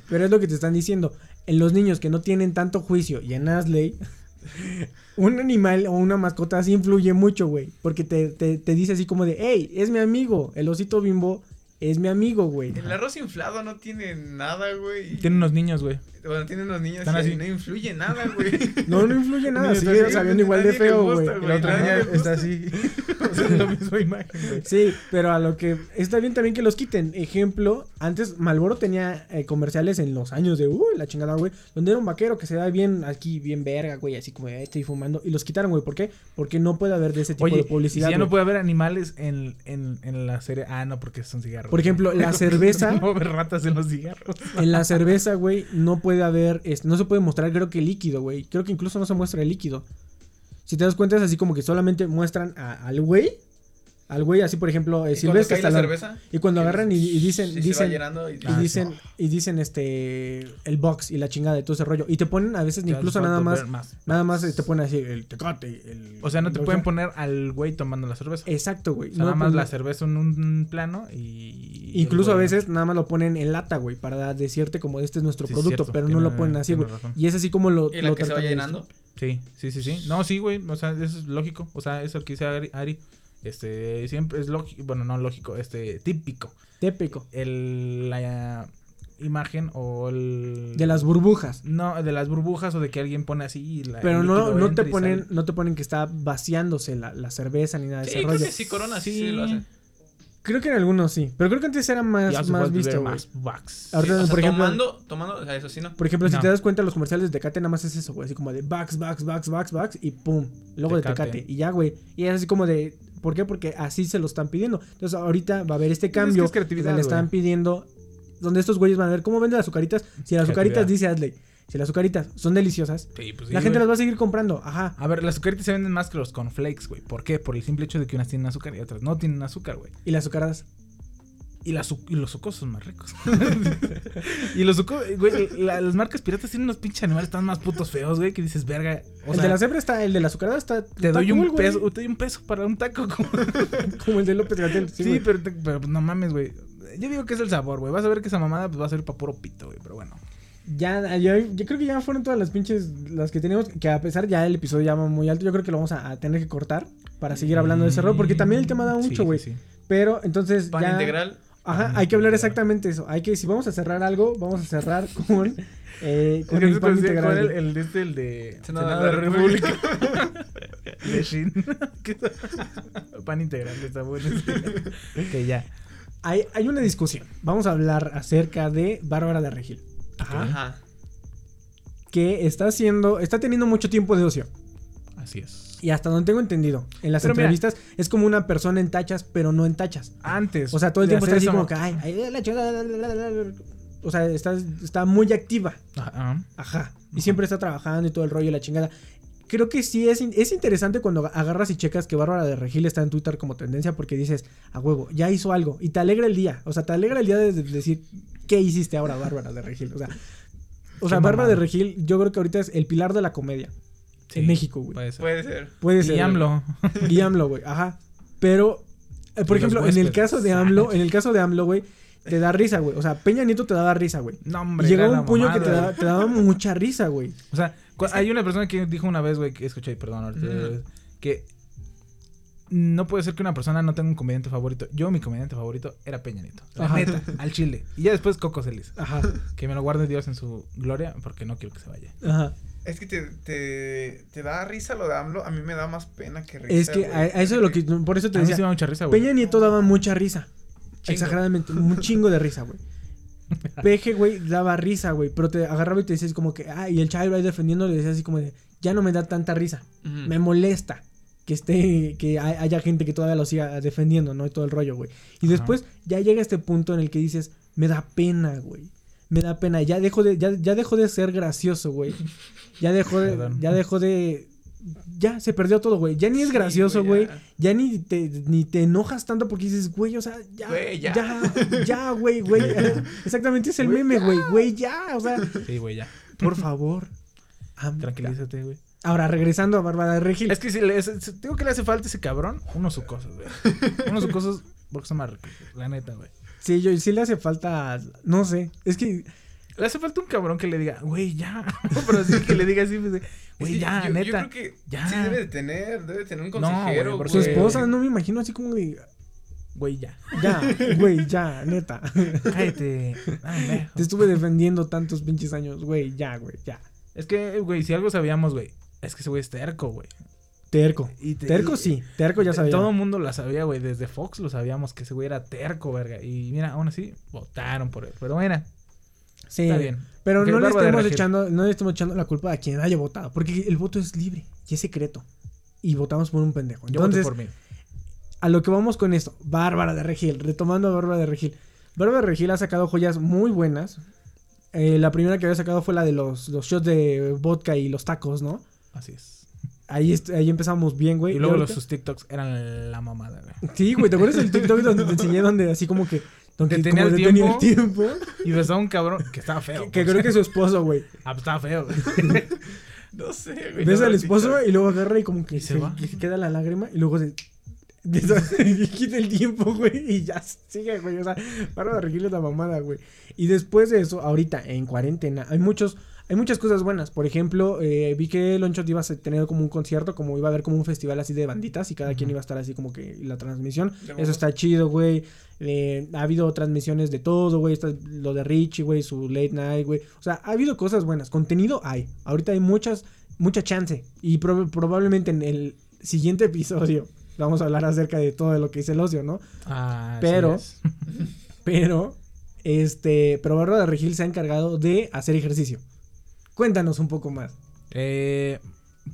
Pero es lo que te están diciendo. En los niños que no tienen tanto juicio y en Asley, un animal o una mascota así influye mucho, güey. Porque te, te, te dice así como de, hey, es mi amigo. El osito bimbo es mi amigo, güey. El arroz inflado no tiene nada, güey. Tienen unos niños, güey. Bueno, tienen unos niños Están así. no influye nada, güey. No, no influye nada. Sigue así, sabiendo igual de feo, gusta, güey. La otra niña está así. es la misma imagen, güey. Sí, pero a lo que está bien también que los quiten. Ejemplo, antes Malboro tenía eh, comerciales en los años de, uy, la chingada, güey, donde era un vaquero que se da bien aquí, bien verga, güey, así como "Eh, estoy fumando. Y los quitaron, güey. ¿Por qué? Porque no puede haber de ese tipo Oye, de si publicidad. ya no puede haber animales en, en, en la serie. Ah, no, porque son cigarros. Por ejemplo, la cerveza. No ratas en los cigarros. En la cerveza, güey, no puede haber, es- no se puede mostrar, creo que líquido, güey. Creo que incluso no se muestra el líquido. Si te das cuenta, es así como que solamente muestran a- al güey. Al güey, así por ejemplo, eh, Y cuando Silvestre cae la Stallone. cerveza. Y cuando agarran y, y dicen, sí, dicen, y, y dicen, no. y dicen este, el box y la chingada de todo ese rollo. Y te ponen a veces Te incluso nada más, nada más eh, te ponen así el tecate, el... O sea, no te pueden sea, poner al güey tomando la cerveza. Exacto, güey. O sea, No nada más ponen- la cerveza en un plano y... Incluso a veces nada más lo ponen en lata, güey, para decirte como este es nuestro Sí, producto, cierto, pero no lo ponen así, güey. Y es así como lo... y la lo que se va llenando. Sí, sí, sí, sí. No, sí, güey. O sea, eso es lógico. O sea, eso que dice Ari, este, siempre es lógico. Bueno, no lógico, este, típico. Típico. El, la, imagen o el... De las burbujas. No, de las burbujas o de que alguien pone así y la- Pero no, no te ponen, sale. no te ponen que está vaciándose la, la cerveza ni nada de Sí, ese rollo. que sí, Corona sí, Sí. sí lo hace. Creo que en algunos sí. Pero creo que antes era más, más visto, güey. más bucks. Ahorita, Sí, o sea, por ejemplo, tomando, tomando, o sea, eso sí no. por ejemplo, si te das cuenta, los comerciales de Tecate nada más es eso, güey. Así como de Bax, Bax, Bax, Bax, Bax y pum. Luego de Tecate. Y ya, güey. Y es así como de. ¿Por qué? Porque así se lo están pidiendo. Entonces, ahorita va a haber este Pues es que cambio. es creatividad, donde le están güey. pidiendo. Donde estos güeyes van a ver cómo venden las azucaritas. Si las azucaritas, dice Adley. Si las azucaritas son deliciosas, Sí, pues sí, la gente güey. las va a seguir comprando. Ajá. A ver, las azucaritas se venden más que los cornflakes, güey. ¿Por qué? Por el simple hecho de que unas tienen azúcar y otras no tienen azúcar, güey. Y las azucaradas. Y, las, y los sucos son más ricos. y los sucos, güey, la- las marcas piratas tienen unos pinches animales tan más putos feos, güey, que dices, verga. O el sea, de la cebra está. El de la azucarada está. te doy cool, un güey. peso, te doy un peso para un taco. Como... Como el de López Gatel. Sí, pero, pero no mames, güey. Yo digo que es el sabor, güey. Vas a ver que esa mamada pues, va a ser para puro pito, güey. Pero bueno. Ya, ya, yo creo que ya fueron todas las pinches las que teníamos. Que a pesar ya el episodio ya va muy alto, yo creo que lo vamos a, a tener que cortar para seguir hablando de ese rol. Porque también el tema da mucho, güey. sí, sí. Pero entonces Pan ya. integral. Ajá, Pan hay que hablar exactamente eso. Hay que, si vamos a cerrar algo, vamos a cerrar con. Eh, con el pan integral. el, el de este, el de Senado Senado de la República. de Shin. Pan integral, está bueno. que ya. Hay, hay una discusión. Vamos a hablar acerca de Bárbara de Regil. Ajá. Ajá. Que está haciendo. Está teniendo mucho tiempo de ocio. Así es. Y hasta donde tengo entendido, en las Pero mira- entrevistas es como una persona en tachas, pero no en tachas. Antes. O sea, todo el tiempo está así eso- como que, ay, ay, la chingada, la, la, la, la". O sea, está, está muy activa. Ajá. Ajá. Y siempre está trabajando y todo el rollo y la chingada. Creo que sí es, es interesante cuando agarras y checas que Bárbara de Regil está en Twitter como tendencia porque dices, a huevo, ya hizo algo. Y te alegra el día. O sea, te alegra el día de de decir, ¿qué hiciste ahora, Bárbara de Regil? O sea, o sea Bárbara de. Regil, yo creo que ahorita es el pilar de la comedia. Sí, en México, güey. Puede ser. Puede ser. Puede ser. Y AMLO. Y AMLO, güey. Ajá. Pero, eh, por Y ejemplo, en el caso de AMLO, en el caso de AMLO, güey, te da risa, güey. O sea, Peña Nieto te daba risa, güey. No, hombre. llegaba un puño que te, daba mucha risa, güey. O sea, hay una persona que dijo una vez, güey, que escuché, perdón, ahorita, que no puede ser que una persona no tenga un comediante favorito. Yo, mi comediante favorito era Peña Nieto. La Ajá. neta, al chile. Y ya después Coco Celis. Ajá. Que me lo guarde Dios en su gloria, porque no quiero que se vaya. Ajá. Es que te, te, te da risa lo de AMLO. A mí me da más pena que risa. Es que a, güey. a eso es lo que. Por eso te A mí sí me decía. da mucha risa, güey. Peña Nieto daba mucha risa. Chingo. Exageradamente. Un chingo de risa, güey. Peje, güey, daba risa, güey. Pero te agarraba y te decías como que. Ah, y el Chairo ahí defendiendo le decía así como de. Ya no me da tanta risa. Me molesta que esté. Que hay- haya gente que todavía lo siga defendiendo, ¿no? Y todo el rollo, güey. Y Ajá. después ya llega este punto en el que dices. Me da pena, güey. Me da pena. Ya dejó de, ya, ya dejó de ser gracioso, güey. Ya dejó de. Perdón. Ya dejó de. Ya se perdió todo, güey. Ya ni es gracioso, güey. ya. Ya ni te, ni te enojas tanto porque dices, güey, o sea, ya. Güey, ya. Ya, güey, güey. Exactamente es el meme, güey. Güey, ya. O sea, Sí, güey, ya. por favor. Tranquilízate, güey. Ahora, regresando a Bárbara de Regil. Es que si le, es- digo que le hace falta ese cabrón, unos sucosos, güey. unos sucosos porque son más ricos, la neta, güey. Sí, yo sí le hace falta. No sé. Es que. Le hace falta un cabrón que le diga, güey, ya. Pero así que le diga así, pues, güey, que ya, yo, yo neta. creo que ya. sí debe de tener, debe de tener un No, consejero, güey, porque- Su güey. esposa, no me imagino así como de. Güey, ya. Ya, güey, ya, neta. Cállate. Dame. Te estuve defendiendo tantos pinches años, güey, ya, güey, ya. Es que, güey, si algo sabíamos, güey, es que ese güey es terco, güey. Terco. Y te- Terco y- sí, terco ya sabía. Todo el mundo la sabía, güey. Desde Fox lo sabíamos que ese güey era terco, verga. Y mira, aún así, votaron por él. Pero bueno, Sí, está bien. Pero no le, estemos echando, no le estemos echando la culpa a quien haya votado. Porque el voto es libre y es secreto. Y votamos por un pendejo. Yo voté Entonces, por mí. a lo que vamos con esto. Bárbara de Regil. Retomando a Bárbara de Regil. Bárbara de Regil ha sacado joyas muy buenas. Eh, la primera que había sacado fue la de los, los shots de vodka y los tacos, ¿no? Así es. Ahí, ahí empezamos bien, güey. y luego los, sus TikToks eran la mamada, güey. Sí, güey, ¿te acuerdas del TikTok donde te enseñé donde así como que... Donde como el tiempo. el tiempo? Y besaba a un cabrón que estaba feo. Que por creo que es su esposo, güey. Ah, pues estaba feo, güey. No sé, güey. Ves no al esposo y luego agarra y como que se va. le queda la lágrima y luego se... y quita el tiempo, güey, y ya sigue, güey. O sea, para de regirle la mamada, güey. Y después de eso, ahorita en cuarentena, hay muchos, hay muchas cosas buenas. Por ejemplo, eh, vi que Lonchot iba a tener como un concierto, como iba a haber como un festival así de banditas y cada quien iba a estar así como que la transmisión. Eso está chido, güey. Eh, ha habido transmisiones de todo, güey. Lo de Richie, güey, su late night, güey. O sea, ha habido cosas buenas. Contenido hay. Ahorita hay muchas, mucha chance. Y prob- probablemente en el siguiente episodio vamos a hablar acerca de todo lo que es el ocio, ¿no? Ah, Pero- es. Pero, este, pero Bárbara de Regil se ha encargado de hacer ejercicio. Cuéntanos un poco más. Eh,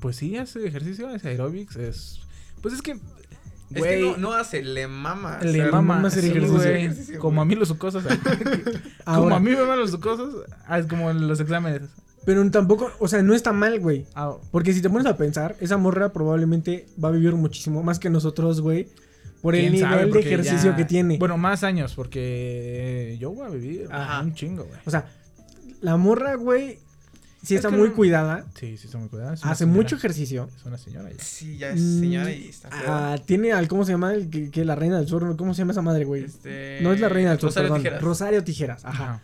pues sí, hace ejercicio, hace aerobics, es... Pues es que... Es que no, no hace, le mama. Le hacer- mama hacer sí, ejercicio. güey, Ejercicio, como a mí los sucosos. como a mí me van los sucosos, ah, es como en los exámenes. pero tampoco, o sea, no está mal, güey. Ah, Porque si te pones a pensar, esa morra probablemente va a vivir muchísimo más que nosotros, güey. Por el nivel de ejercicio ya- que tiene. Bueno, más años, porque yo voy a vivir Ajá. un chingo, güey. O sea, la morra, güey, sí Es está que muy no- cuidada. Sí, sí, está muy cuidada. es Hace señora. mucho ejercicio. Es una señora ya. Sí, ya es señora y está. Ah, tiene al, ¿cómo se llama? El que, que la reina del sur, ¿cómo se llama esa madre, güey? Este, No es la reina del sur, Rosario perdón. Tijeras. Rosario Tijeras, ajá.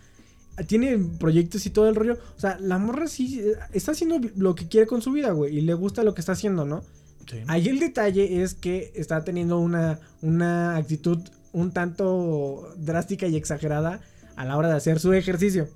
Tiene proyectos y todo el rollo. O sea, la morra sí eh, está haciendo lo que quiere con su vida, güey. Y le gusta lo que está haciendo, ¿no? Sí. Ahí el detalle es que está teniendo una, una actitud un tanto drástica y exagerada a la hora de hacer su ejercicio.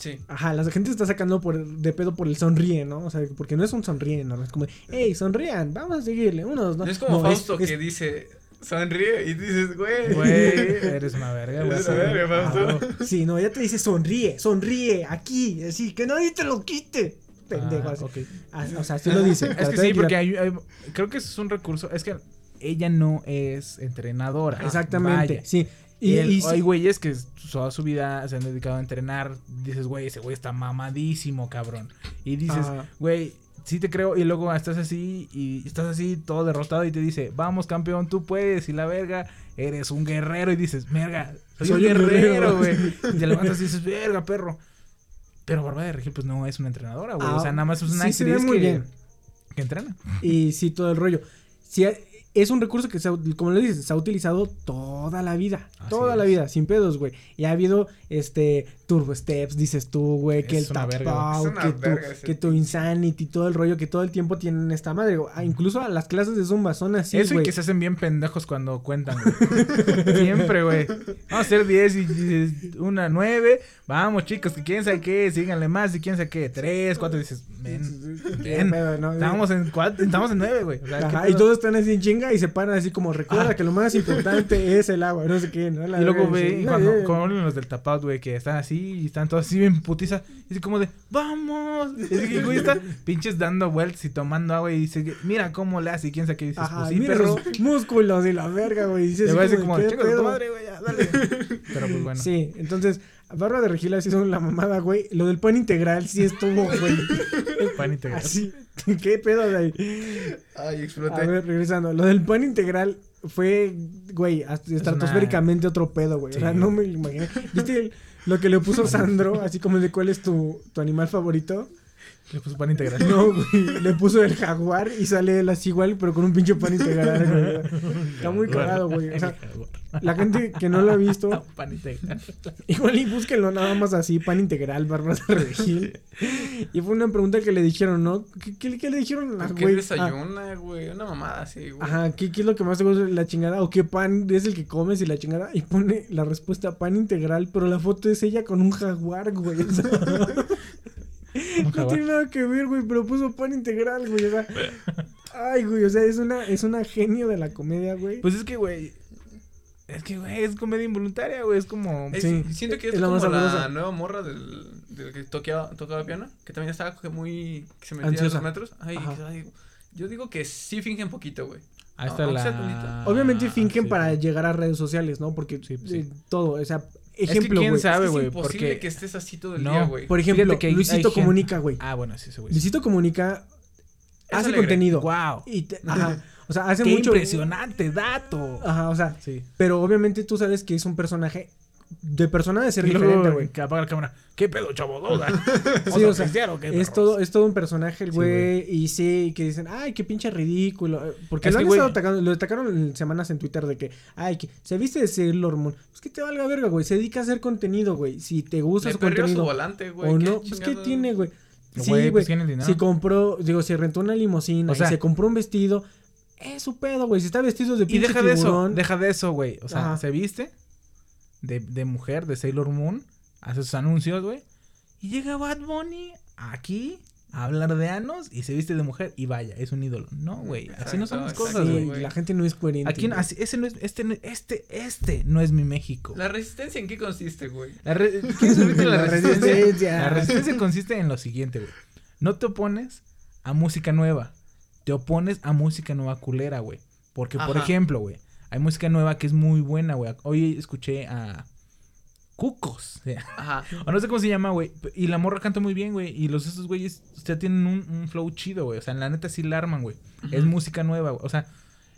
Sí. Ajá, la gente está sacando por, de pedo por el sonríe, ¿no? O sea, porque no es un sonríe, ¿no? Es como, hey, sonrían, vamos a seguirle, unos, No ¿no? es como No, Fausto es- que dice, sonríe y dices, güey. Güey, eres una verga, güey. Eres una verga, Fausto. Ah, Sí, no, ya te dice sonríe, sonríe, aquí, así, que nadie te lo quite. Pendejo, Ah, así. Ah, o sea, así lo dice. Es que sí, porque hay, hay- creo que eso es un recurso. Es que ella no es entrenadora. Exactamente, Vaya. sí. Y, Y, el- y sí- hay güeyes que toda su vida se han dedicado a entrenar. Dices, güey, ese güey está mamadísimo, cabrón. Y dices, Ajá. güey, sí te creo. Y luego estás así y estás así todo derrotado y te dice, vamos, campeón, tú puedes. Y la verga, eres un guerrero. Y dices, verga, soy, Soy un un guerrero, guerrero". güey. Y te levantas y dices, verga, perro. Pero Bárbara de Regil, pues no es una entrenadora, güey. Ah, o sea, nada más es una sí actriz muy que, bien. que entrena. Y sí, todo el rollo. Sí, es un recurso que, se ha- como le dices, se ha utilizado toda la vida. Así toda la vida, sin pedos, güey. Y ha habido, este, Turbo Steps, dices tú, güey, que el tap out, que, tu, ese que tu Insanity, todo el rollo, que todo el tiempo tienen esta madre. güey. Ah, incluso a las clases de Zumba son así, Eso y que se hacen bien pendejos cuando cuentan, güey. Siempre, güey. Vamos a hacer 10 y, una 9. Vamos, chicos, que quién sabe qué, síganle más y quién sabe qué. 3, 4, dices, ¿no? Estamos en 4, estamos en 9, güey. O sea, Ajá, ¿qué y todos están así en chinga y se paran así como, recuerda que lo más importante es el agua, no sé qué, ¿no? La Y luego ve cuando, "Eh, cuando hablan los del tapout, güey, que están así y están todos así bien putiza. Y así como de, ¡vamos! Y así, güey, están pinches dando vueltas y tomando agua y dice, mira cómo le hace y quién sabe qué dices. Ajá, pues sí, mira perro. músculos y la verga, güey. Dice Le así va a decir como, como, ¿qué chingas a tu pedo?" madre, güey, ya, dale. Pero pues bueno. Sí, entonces, Bárbara de Regil ha sido la mamada, güey. Lo del pan integral sí estuvo, güey. Pan integral. Así, ¿qué pedo de ahí? Ay, A exploté. ver, regresando. Lo del pan integral fue, güey, estratosféricamente otro pedo, güey. O sea, Sí. no me lo imaginé. ¿Viste el- lo que le puso Sandro? Así como de cuál es tu, tu animal favorito. Le puso pan integral. No, güey. Le puso el jaguar y sale él así igual, pero con un pinche pan integral. güey. Está muy cagado, güey. O sea, la gente que no lo ha visto, pan integral. igual y búsquenlo nada más así, pan integral, Bárbara de Regil. Y fue una pregunta que le dijeron, ¿no? ¿Qué, qué- qué le dijeron a ¿Por qué güey? Ah, desayuna, güey? Una mamada así, güey. Ajá, ¿qué, ¿qué es lo que más te gusta la chingada? ¿O qué pan es el que comes y la chingada? Y pone la respuesta pan integral, pero la foto es ella con un jaguar, güey. No tiene nada que ver, güey, pero puso pan integral, güey. O sea, ay, güey, o sea, es una, es una genio de la comedia, güey. Pues es que, güey. Es que, güey, es comedia involuntaria, güey. Es como. Es- sí, siento que es, es la como más la sabrosa. nueva morra del, del que toqueaba, tocaba piano, que también estaba como que muy... que se metía Ansiosa. a los metros. Ay, ay, yo digo que sí fingen poquito, güey. Ahí está aunque la. Obviamente fingen sí, para sí. llegar a redes sociales, ¿no? Porque Sí, sí. eh, todo, o sea, que ejemplo, güey. es imposible porque- que estés así todo el No, día, güey. Por ejemplo, Fíjate que hay- Luisito hay Comunica, güey. Ah, bueno, sí, güey. Luisito Comunica Es hace alegre. contenido. Wow. Y te- ajá, o sea, hace Qué mucho. impresionante dato. Ajá, o sea, Sí. pero obviamente tú sabes que es un personaje de persona de ser Y luego, diferente, güey. Que apaga la cámara. ¿Qué pedo, chavo? Duda. Sí, o sea, ¿qué Es todo, es todo un personaje el Sí, güey. y sí, que dicen, ay, qué pinche ridículo. eh, Porque Es lo han güey- estado atacando, lo atacaron en semanas en Twitter de que, ay, que se viste de Sailor Moon. Pues que te valga verga, güey. Se dedica a hacer contenido, güey. Si te gusta Le su contenido volante, güey. o qué no, pues qué tiene, güey. Sí, Güey, güey. pues tiene el dinero. si compró, digo, si rentó una limusina O sea- y se compró un vestido, es su pedo, güey. Si está vestido de Y pinche deja de eso, deja de eso, güey. O sea, Ajá. se viste de, de mujer, de Sailor Moon, hace sus anuncios, güey. Y llega Bad Bunny aquí a hablar de anos y se viste de mujer y vaya, es un ídolo. No, güey, así no son las cosas, güey. la gente no es coherente. Aquí no- así- ese no es, este, no- este, este no es mi México. ¿La resistencia en qué consiste, güey? La re- ¿Quieres oírte la La resistencia? resistencia. La resistencia consiste en lo siguiente, güey. No te opones a música nueva. Te opones a música nueva culera, güey. Porque, por ejemplo, güey, hay música nueva que es muy buena, güey. Hoy escuché a Cucos. Ajá. O no sé cómo se llama, güey. Y la morra canta muy bien, güey. Y los esos güeyes, o sea, tienen un, un flow chido, güey. O sea, la neta sí la arman, güey. Es música nueva, güey. O sea,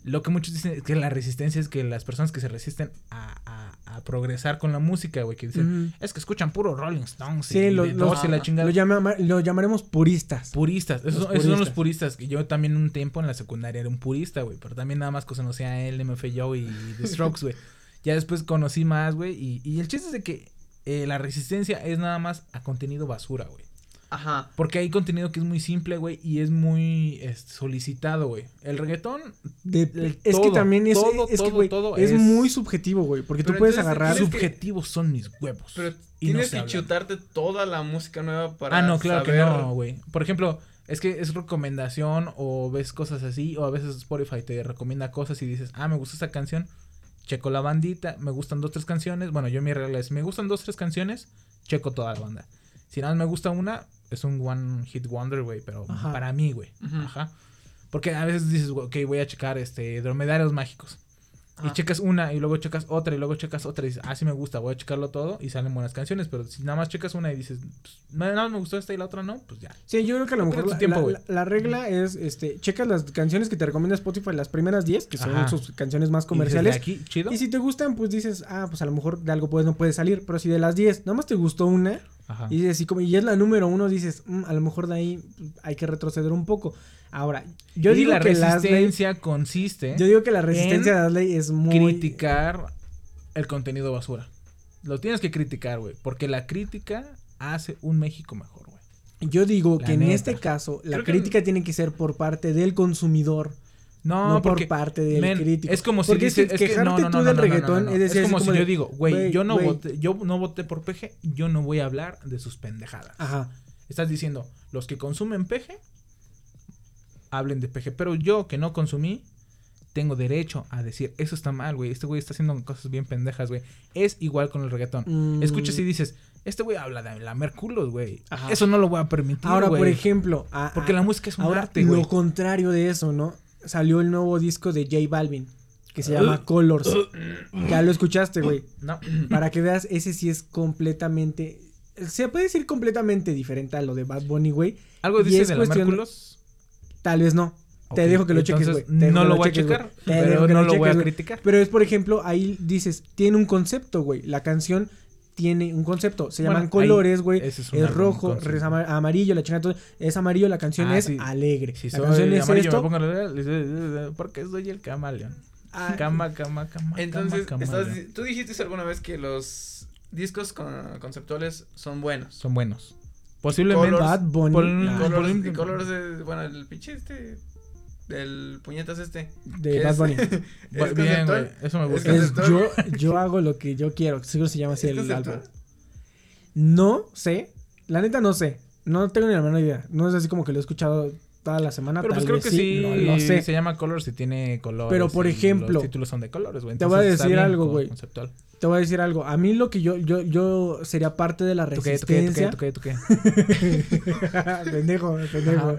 lo que muchos dicen es que la resistencia es que las personas que se resisten a, a- a progresar con la música, güey, que dicen, es que escuchan puro Rolling Stones Sí, y lo- los- y la chingada. Lo, llama- lo llamaremos puristas. Puristas, esos, Los esos son los puristas. puristas. Que yo también un tiempo en la secundaria era un purista, güey. Pero también nada más conocía a él, MF Joe y The Strokes, güey. Ya después conocí más, güey. Y, y el chiste es de que eh, la resistencia es nada más a contenido basura, güey. Ajá. Porque hay contenido que es muy simple, güey. Y es muy solicitado, güey. El reggaetón, De- El es que todo, también es, todo, es que, todo, es, es- muy subjetivo, güey. Porque tú puedes agarrar. que- subjetivos son mis huevos. Pero Y tienes que chutarte toda la música nueva para Ah, no, claro saber... que no, güey. Por ejemplo, es que es recomendación o ves cosas así, o a veces Spotify te recomienda cosas y dices, ah, me gusta esta canción, checo la bandita, me gustan dos, tres canciones. Bueno, yo mi regla es, me gustan dos, tres canciones, checo toda la banda. Si nada más me gusta una, es un one hit wonder, güey, pero Ajá. para mí, güey. Ujú. Ajá. Porque a veces dices, ok, voy a checar este dromedarios mágicos. Y checas una y luego checas otra y luego checas otra y dices, ah, sí me gusta, voy a checarlo todo y salen buenas canciones. Pero si nada más checas una y dices, pues, nada más me gustó esta y la otra no, pues ya. Sí, yo creo que a lo No mejor la, tiempo, la- güey. la- la regla es, este, checas las canciones que te recomienda Spotify, las primeras 10, que son Ajá. sus canciones más Y dices, comerciales. "De aquí, chido. Y si te gustan, pues dices, ah, pues a lo mejor de algo pues no puede salir. Pero si de las 10 nada más te gustó una, Ajá. y, dices, y, como, y es la número uno, dices, "Mm, a lo mejor de ahí pues, hay que retroceder un poco. Ahora, yo Y digo la que la resistencia consiste yo digo que la resistencia en de Asley es muy... criticar el contenido basura. Lo tienes que criticar, güey. Porque la crítica hace un México mejor, güey. Yo digo La que en este caso la Creo que- crítica tiene que ser por parte del consumidor, No, no, porque, por parte del crítico. Es como si Porque dices, es que no, del reggaetón es como si yo digo, güey, yo no voté, yo no voté por peje, yo no voy a hablar de sus pendejadas. Ajá. Estás diciendo, los que consumen peje, hablen de peje. Pero yo que no consumí, tengo derecho a decir, eso está mal, güey. Este güey está haciendo cosas bien pendejas, güey. Es igual con el reggaetón. Mm. Escuchas y dices, este güey habla de la merculos, güey. Eso no lo voy a permitir, Ahora, por ejemplo, a- Porque a- la música es un ahora arte, güey. lo contrario de eso, ¿no? Salió el nuevo disco de J Balvin que se llama Colors. ya lo escuchaste, güey. No. Para que veas, ese sí es completamente se puede decir completamente diferente a lo de Bad Bunny, güey. ¿Algo dice de Merculos? Tal vez no. Te dejo que lo cheques, güey. No lo voy a cheques, checar, Te dejo pero que no lo voy a criticar. Pero es, por ejemplo, ahí dices, tiene un concepto, güey. La canción tiene un concepto. Se Bueno, llaman colores, güey. ese Es, es rojo, es amarillo, la chingada. todo. Es amarillo, la canción Ah, es sí. alegre. Si la soy canción es amarillo, esto. me pongo porque soy el camaleón. Ah, Cama, cama, cama. Entonces, cama, estás- tú dijiste alguna vez que los discos con- conceptuales son buenos. Son buenos. Posiblemente. Colors- Bad Bunny. Ah, Colors- Colors, es, bueno, el pinche este, del puñetas este. de es- Bad Bunny. Bu- es Bien, güey. Eso me gusta. Es yo, yo hago lo que yo quiero. Seguro se llama así ¿Es el álbum. No sé. La neta no sé. No tengo ni la menor idea. No es así como que lo he escuchado toda la semana. Pero tal pues creo vez que sí, No lo sé. se llama Colors y tiene colores. Pero, por ejemplo, Los títulos son de colores, güey. te voy a decir algo, güey. Conceptual. Te voy a decir algo. A mí lo que yo, yo, yo sería parte de la ¿Tú qué, tú qué, tú qué, resistencia. tú qué, tú qué? pendejo, pendejo.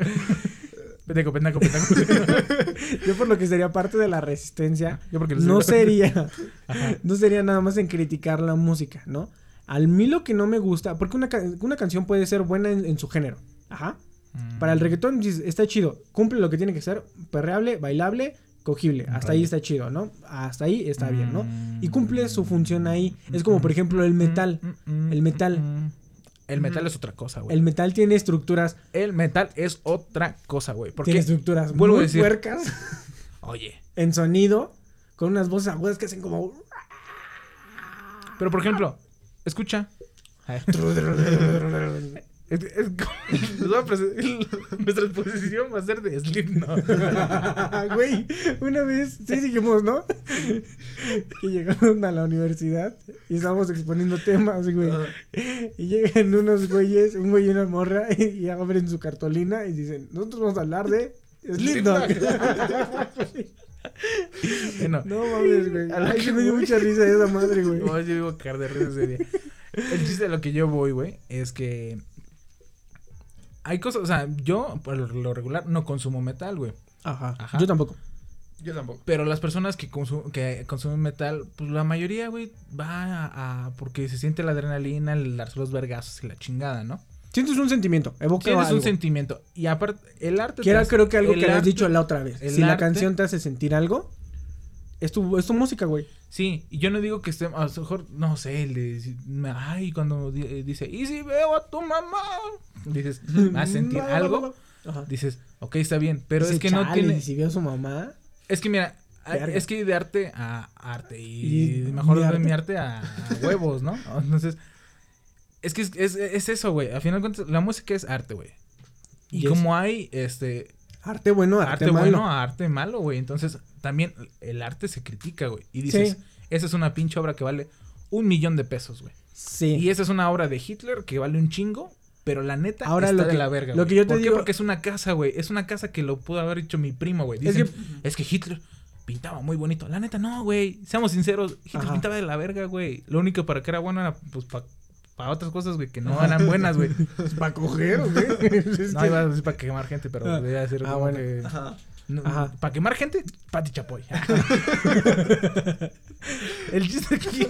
Pendejo, pendejo, pendejo. Yo por lo que sería parte de la resistencia. Yo porque no sería. No sería nada más en criticar la música, ¿no? Al mí lo que no me gusta. Porque una, una canción puede ser buena en, en su género. Ajá. Mm. Para el reggaetón está chido. Cumple lo que tiene que ser. Perreable, bailable, cogible. Hasta ahí está chido, ¿no? Hasta ahí está bien, ¿no? Mm. Y cumple su función ahí. Es como, por ejemplo, el metal. El metal. El metal es otra cosa, güey. El metal tiene estructuras. El metal es otra cosa, güey. Porque, Tiene estructuras vuelvo a muy decir- puercas oye, en sonido. Con unas voces agudas que hacen como. pero por ejemplo, escucha. Es, es nuestra exposición va a ser de Slipknot. Güey, una vez, sí dijimos, ¿no? que llegaron a la universidad y estábamos exponiendo temas, güey. Y llegan unos güeyes, un güey y una morra, y, y abren su cartolina y dicen, nosotros vamos a hablar de Slipknot. Bueno, no mames, güey. A la Ay, que me dio mucha risa esa madre, güey. no, yo a caer de risa ese día. El chiste de lo que yo voy, güey, es que hay cosas, o sea, yo por lo regular no consumo metal, güey. Ajá. Ajá. Yo tampoco. Yo tampoco. Pero las personas que, consu- que consumen metal, pues la mayoría, güey, va a, a- porque se siente la adrenalina, el darse los vergazos y la chingada, ¿no? Sientes un sentimiento, evoca Tienes algo. un sentimiento. Y aparte, el arte. Que era creo que algo que habías arte- dicho la otra vez. Si la canción te hace sentir algo, es tu, es tu música, güey. Sí, y yo no digo que esté, a lo mejor, no sé, el de, ay, cuando eh, dice, y si veo a tu mamá, dices, ¿vas a sentir algo? Ajá. Dices, ok, está bien, pero Dice, es que no "Chale, tiene, y si vio a su mamá. es que mira, Verga. es que de arte a arte, y, Y mejor de mi arte a, a huevos, ¿no? Entonces, es que es, es, es eso, güey, al final de cuentas, la música es arte, güey. Y como hay, este, Arte bueno, arte, arte, malo. bueno a arte malo, güey. Entonces, también el arte se critica, güey. Y dices, Sí. esa es una pinche obra que vale un millón de pesos, güey. Sí. Y esa es una obra de Hitler que vale un chingo, pero la neta Ahora, está lo de que- la verga, lo güey. que yo te ¿Por digo- qué? Porque es una casa, güey. Es una casa que lo pudo haber hecho mi primo, güey. Es Dicen, que- es que, Hitler pintaba muy bonito. La neta, no, güey. Seamos sinceros, Hitler Ajá. pintaba de la verga, güey. Lo único para que era bueno era, pues, para otras cosas, güey, que no eran buenas, güey. para coger, güey. Es No, iba a decir para quemar gente, pero Ah. debía ser Ah, como bueno. que... Ajá. Para quemar gente, Pati Chapoy. El chiste aquí.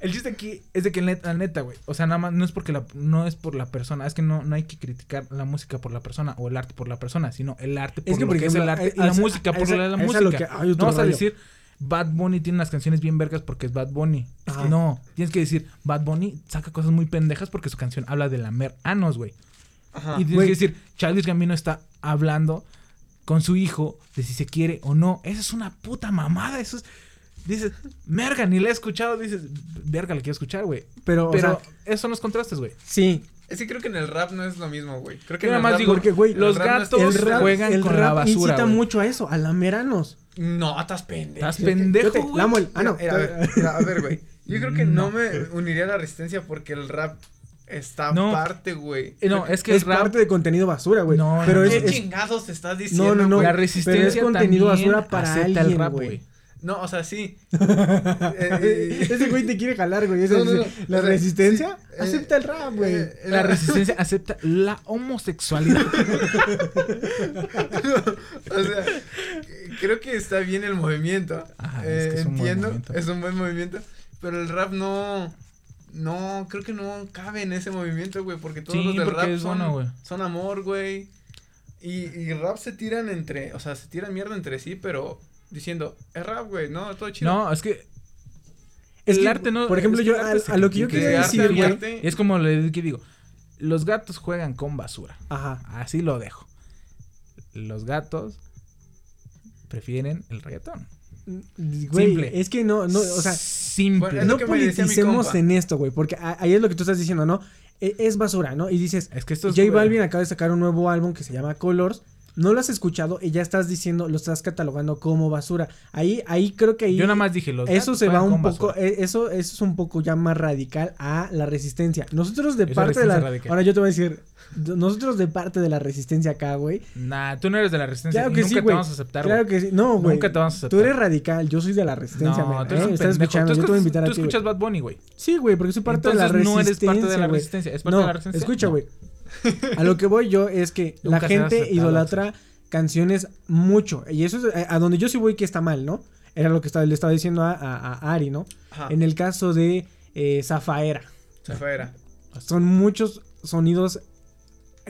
El chiste aquí es de que la neta, güey. O sea, nada más no es porque la, no es por la persona. Es que no, no hay que criticar la música por la persona o el arte por la persona, sino el arte por Es que, lo que es el arte y la esa- música por esa- la, la música. lo que- no vas a decir Bad Bunny tiene unas canciones bien vergas porque es Bad Bunny. Ajá. no, tienes que decir Bad Bunny saca cosas muy pendejas porque su canción habla de lamer anos, güey. Ajá. Y tienes que decir, Childish Gambino está hablando con su hijo de si se quiere o no. Eso es una puta mamada. Eso es. Dices, merga, ni la he escuchado. Dices, verga, la quiero escuchar, güey. Pero, o Pero sea, esos son los contrastes, güey. sí. Es que creo que en el rap no es lo mismo, güey. Creo que Yo en el nada más rap digo, porque, güey, el los gatos el rap, juegan el con rap la basura, incita güey. mucho a eso, a lameranos. No, estás pendejo. Estás pendejo, güey. Ah, no. Mira, a ver, mira, a ver, güey. Yo creo que no. No. me uniría a la resistencia porque el rap está No. aparte, güey. Eh, No, es que es rap. parte de contenido basura, güey. No, pero no, es, ¿Qué es- chingados estás diciendo? no, no. güey? La pero es resistencia contenido también basura para acepta alguien, el rap, güey. güey. No, o sea, sí. Eh, Ese güey te quiere jalar, güey. Ese No, no, no. La O sea, resistencia sí, eh, acepta el rap, güey. eh, La resistencia acepta la homosexualidad. o sea, creo que está bien el movimiento. Ajá, es que es un buen entiendo, movimiento. es un buen movimiento. Pero el rap no. No, creo que no cabe en ese movimiento, güey. Porque todos Sí, los del rap son, bueno, güey. son amor, güey. Y, y rap se tiran entre. O sea, se tiran mierda entre sí, pero diciendo, es rap, güey, no, todo chido. No, es que. Es el que, arte no. por ejemplo, es que yo a- lo que yo quería decir, güey. Es como le que digo. Los gatos juegan con basura. Ajá. Así lo dejo. Los gatos prefieren el reggaetón. Güey, Simple. es que no, no, o sea, simple. Bueno, es lo no politicemos en esto, güey, porque ahí es lo que tú estás diciendo, ¿no? E- Es basura, ¿no? Y dices, es que esto es J Balvin acaba de sacar un nuevo álbum que se llama Colors. No lo has escuchado y ya estás diciendo, lo estás catalogando como basura. Ahí, ahí creo que ahí. Yo nada más dije los Eso se va un poco, basura. eh, eso, eso es un poco ya más radical a la resistencia. Nosotros de Eso parte de la. resistencia radical. Ahora yo te voy a decir, nosotros de parte de la resistencia acá, güey. Nah, tú no eres de la resistencia. Claro que nunca sí, te güey. vamos a aceptar, Claro güey. que sí. No, güey. Nunca te vamos a aceptar. Tú eres radical, yo soy de la resistencia, No, tú eres ¿eh? un Estás escuchando, Tú yo te voy a invitar a ti. güey. escuchas Bad Bunny, güey. Sí, güey, porque soy parte Entonces de la no eres resistencia. parte de la güey. resistencia. ¿Es parte no, de la resistencia? Escucha, No. A lo que voy yo es que la gente aceptado, idolatra canciones mucho. Y eso es eh, a donde yo sí voy que está mal, ¿no? Era lo que estaba, le estaba diciendo a, a- a Ari, ¿no? Ajá. En el caso de eh, Zafaera. Se fuera. Son muchos sonidos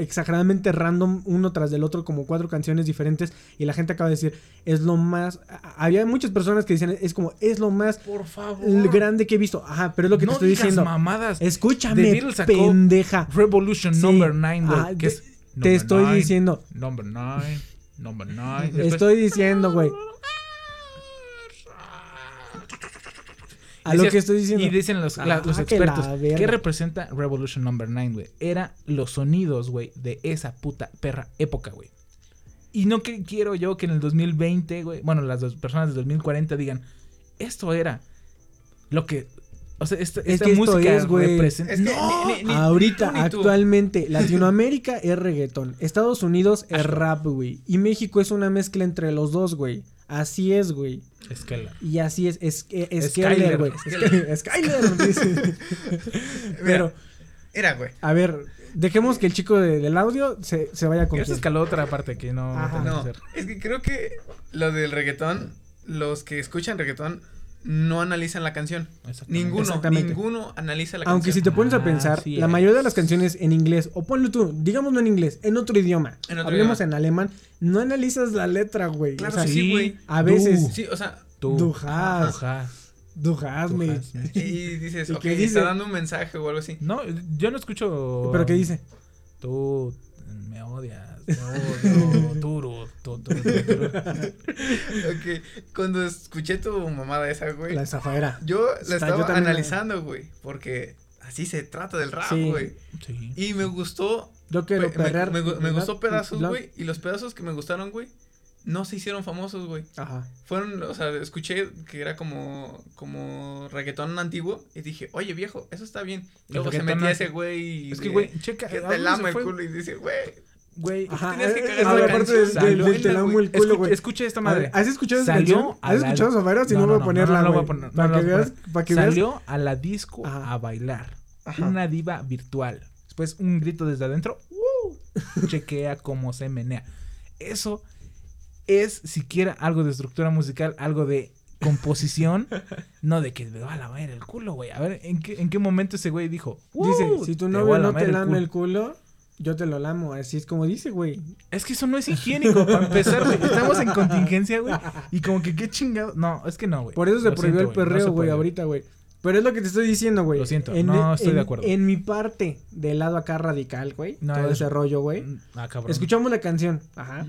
exageradamente random uno tras del otro como cuatro canciones diferentes y la gente acaba de decir es lo más había muchas personas que decían es como es lo más Por favor. grande que he visto ajá pero es lo que no te estoy digas diciendo mamadas. Escúchame pendeja Revolution Sí. Number 9, güey. Ah, que te- es te number estoy nine, diciendo Number 9. Number 9. Después- estoy diciendo güey A lo que estoy diciendo. Y dicen los, la- Ah, los que expertos, verga. ¿qué representa Revolution Number 9, güey? Era los sonidos, güey, de esa puta perra época, güey. Y no que quiero yo que en el 2020, güey, bueno, las dos personas del 2040 digan, esto era lo que... O sea, esta, Es esta que esto música es, güey. representa... Es que ¡No! ni- ni- ni- Ahorita, actualmente, Latinoamérica es reggaetón. Estados Unidos es rap, güey. Y México es una mezcla entre los dos, güey. Así es, güey. Escala. Y así es. Es, es, Skyler. Güey. Skyler, dice. Pero, Era, güey. a ver, dejemos que el chico de- del audio se, se vaya con quién. escaló otra parte que no... Ajá. tenía que No, hacer. es que creo que lo del reggaetón, los que escuchan reggaetón no analizan la canción. Exactamente. Ninguno, Exactamente. ninguno analiza la Aunque si canción. te pones a Ah, pensar, la es. mayoría de las canciones en inglés, o ponlo tú, digamos no en inglés, en otro idioma, En otro hablemos idioma. en alemán, no analizas la letra, güey. Claro o sea, que sí, güey. a veces, Du. Sí, o sea, Tú. Du hast. Du hast. du hast me. Du hast me. y dices, ¿Y ok, qué está dice? dando un mensaje o algo así. No, yo no escucho... ¿Pero qué dice? Tú me odias. Tu, tu, tu. Ok, cuando escuché tu mamada esa, güey, La zafaera. yo la Está- estaba yo también la- analizando, güey, porque así se trata del rap, Sí. güey. Sí. Y me gustó, Yo quiero me- perrear. me gu- me gustó pedazos, güey, y los pedazos que me gustaron, güey, no se hicieron famosos, güey. Ajá. Fueron, o sea, escuché que era como, como reggaetón antiguo y dije, oye viejo, eso está bien. Y luego se metía ese güey y Es que, güey, checa. que ¿a te lama el culo y dice, güey, Güey. Tienes que eh, cagar esa la es la parte del, el culo, Escucha, güey. escucha esta madre. ¿Has escuchado esa canción? ¿Has escuchado Zafaera? Si no, voy a ponerla, güey. poner, no Para la que voy a veas, poner. para que veas. Salió a la disco a bailar. Una diva virtual. Después un grito desde adentro. Chequea cómo se menea. Eso es siquiera algo de estructura musical, algo de composición, no de que me va a lavar el culo, güey. A ver, ¿en qué, ¿en qué momento ese güey dijo? Dice, "Uh, si tu novio no te lame culo"? el culo, yo te lo lamo. Así es como dice, güey. Es que eso no es higiénico, para empezar, güey. Estamos en contingencia, güey. Y como que qué chingado. No, es que no, güey. Por eso se Lo prohibió siento, el perreo, güey, ahorita, güey. Pero es lo que te estoy diciendo, güey. Lo siento, En- no estoy en- de acuerdo. En mi parte del lado acá radical, güey. No, todo es- ese rollo, güey. Ah, cabrón. Escuchamos la canción. Ajá.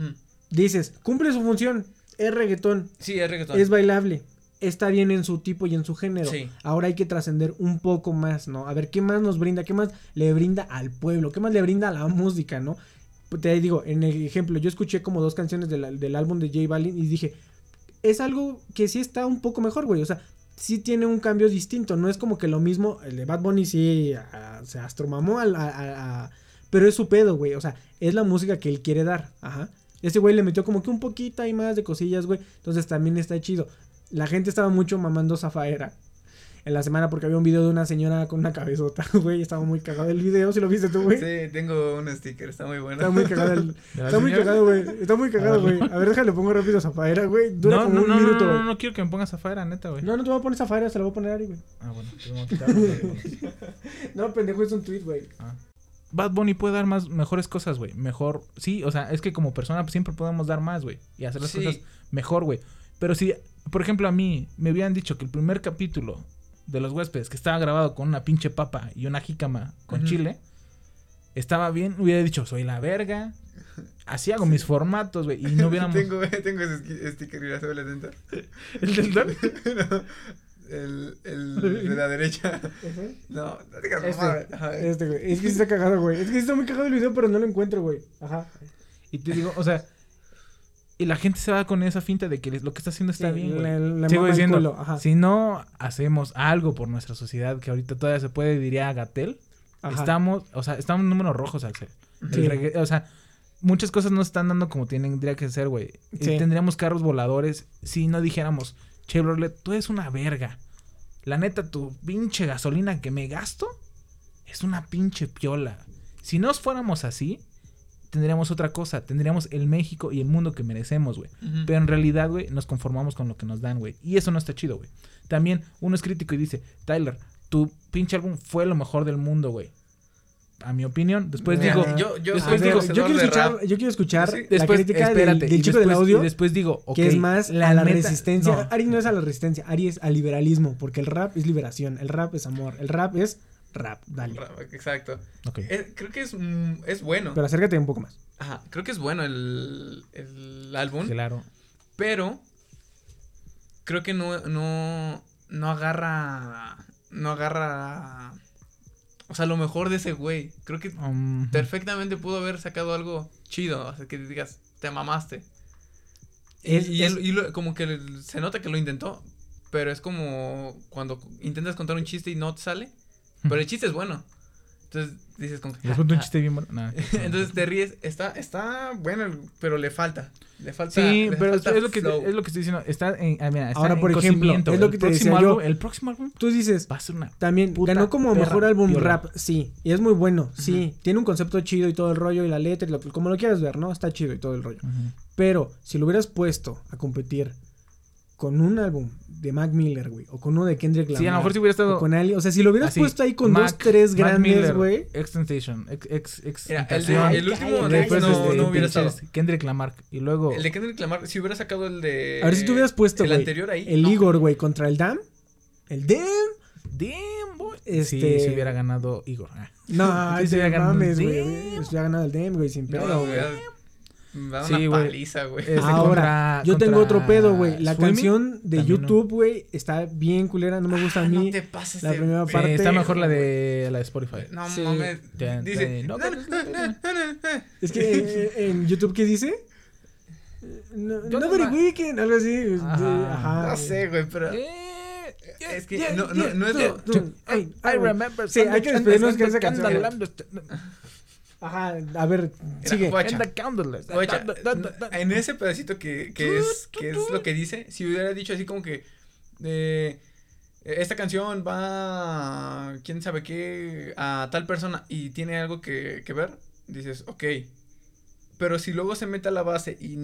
Dices, cumple su función. Es reggaetón. Sí, es reggaetón. Es bailable. Está bien en su tipo y en su género. Sí. Ahora hay que trascender un poco más, ¿no? A ver, ¿qué más nos brinda? ¿Qué más le brinda al pueblo? ¿Qué más le brinda a la música, no? Te digo, en el ejemplo, yo escuché como dos canciones del, del álbum de J Balvin y dije, es algo que sí está un poco mejor, güey. O sea, sí tiene un cambio distinto. No es como que lo mismo. El de Bad Bunny sí a- se astromamó a- Pero es su pedo, güey. O sea, es la música que él quiere dar. Ajá. Ese güey le metió como que un poquito ahí más de cosillas, güey. Entonces también está chido. La gente estaba mucho mamando Zafaera. En la semana porque había un video de una señora con una cabezota, güey. Estaba muy cagado el video. ¿Si lo viste tú, güey? Sí, tengo un sticker, está muy bueno. Está muy cagado el... ¿De la Está muy cagado, güey. Está muy cagado, A güey. A ver, déjale, pongo rápido Zafaera, güey. Dura no, como no, un no, no, minuto, no, no, no quiero que me pongas afuera, neta, güey. No, no te voy a poner Zafaera, se la voy a poner a Ari, güey. Ah, bueno, te voy a quitar. No, pendejo, es un tweet, güey. Ah. Bad Bunny puede dar más, mejores cosas, güey. Mejor, sí, o sea, es que como persona pues, siempre podemos dar más, güey. Y hacer las Sí. cosas mejor, güey. Pero si, por ejemplo, a mí me hubieran dicho que el primer capítulo de Los Huéspedes, que estaba grabado con una pinche papa y una jícama con chile, estaba bien, hubiera dicho, soy la verga. Así hago mis formatos, güey. Y no hubiéramos... tengo, tengo ese sticker, mira, súbele atento. ¿El del don? No, el, el de la derecha. No, no digas Este. Ajá. este, güey. Es que sí está cagado, güey. Es que sí está muy cagado el video, pero no lo encuentro, güey. Ajá. Y te digo, o sea... Y la gente se va con esa finta de que lo que está haciendo está Sí, bien, güey. le- le Sigo diciendo, culo, ajá. si no hacemos algo por nuestra sociedad, que ahorita todavía se puede, diría Gatel, estamos, o sea, estamos en números rojos, Axel. El Sí. o sea, muchas cosas no están dando como tienen, tendría que ser, güey. Sí. Tendríamos carros voladores si no dijéramos, Chevrolet, tú eres una verga. La neta, tu pinche gasolina que me gasto es una pinche piola. Si nos fuéramos así, tendríamos otra cosa. Tendríamos el México y el mundo que merecemos, güey. Pero en realidad, güey, nos conformamos con lo que nos dan, güey. Y eso no está chido, güey. También uno es crítico y dice, Tyler, tu pinche álbum fue lo mejor del mundo, güey. A mi opinión. Después Mira, digo, yo, después digo, quiero escuchar, rap. yo quiero escuchar Sí. la crítica del- espérate, del, y chico del audio, Y después digo, ok, que es más a la resistencia. no. Ari no es a la resistencia, Ari es al liberalismo, porque el rap es liberación, el rap es amor, el rap es rap, dale. Rap, Exacto. Eh, creo que es, mm, es bueno. Pero acércate un poco más. Ajá, creo que es bueno el, el álbum. Claro. Pero creo que no, no, no agarra. No agarra. O sea, lo mejor de ese güey. Creo que Um, perfectamente pudo haber sacado algo chido. O sea, que digas, te mamaste. Es- y, y es- él- y lo- como que se nota que lo intentó. Pero es como cuando intentas contar un chiste y no te sale. Pero el chiste es bueno. Entonces dices como que, Les cuento un "Ah, chiste bien bueno. Nah, Entonces te ríes, está, está bueno, pero le falta. Le falta. Sí, le pero es, falta es lo que, flow. es lo que estoy diciendo. Está en, ah, mira, está Ahora, en por ejemplo, es lo El que te próximo decía yo. álbum- El próximo álbum Tú dices, va a ser una. también ganó como perra mejor álbum piola. rap, sí. Y es muy bueno, sí. Tiene un concepto chido y todo el rollo y la letra, y lo- como lo quieras ver, ¿no? Está chido y todo el rollo. Ujú. Pero si lo hubieras puesto a competir con un álbum de Mac Miller, güey, o con uno de Kendrick Lamar, Sí, a lo mejor si hubiera o estado. con Ali, o sea, si lo hubieras así, puesto ahí con Mac- dos, tres Mac grandes, güey. Extentation. Ex, ex, ex, Mira, el, de- el último de después no, este, no hubiera estado. Kendrick Lamar. Y luego. El de Kendrick Lamar, si hubiera sacado el de. A ver si tú hubieras puesto, El güey, anterior ahí. El no. Igor, güey, contra el Dam. El Dam. Damn, boy. Este- Sí, si hubiera ganado Igor. Ah. No, se hubiera ganado mames, el güey. Se hubiera ganado el Dam, güey, sin pedo, güey. Me da Sí, una güey. paliza, güey. Este, Ahora, contra- yo tengo otro pedo, güey. La Swimming, canción de también, ¿no? YouTube, güey, está bien culera, no me gusta a Ah, mí. No te pases la de primera Sí, parte- está mejor la de la de Spotify. No Sí. mames. Dice. no, "Na, no, na, na, na, na". Es que eh, en YouTube, ¿qué dice? Eh, No, no no very weekend, algo así. de- Ajá. Ajá. No sé, güey, pero. Eh, Es que yeah, no, no, yeah, no es de. no, no. Hey, Ah, I güey. remember. Sí, hay que despedirnos con esa canción. Ajá, a ver, sigue. guacha. And the candles. Guacha, Da, da, da, da. en ese pedacito que, que, es, que es lo que dice, si hubiera dicho así como que eh, esta canción va, quién sabe qué, a tal persona y tiene algo que, que ver, dices, ok. Pero si luego se mete a la base y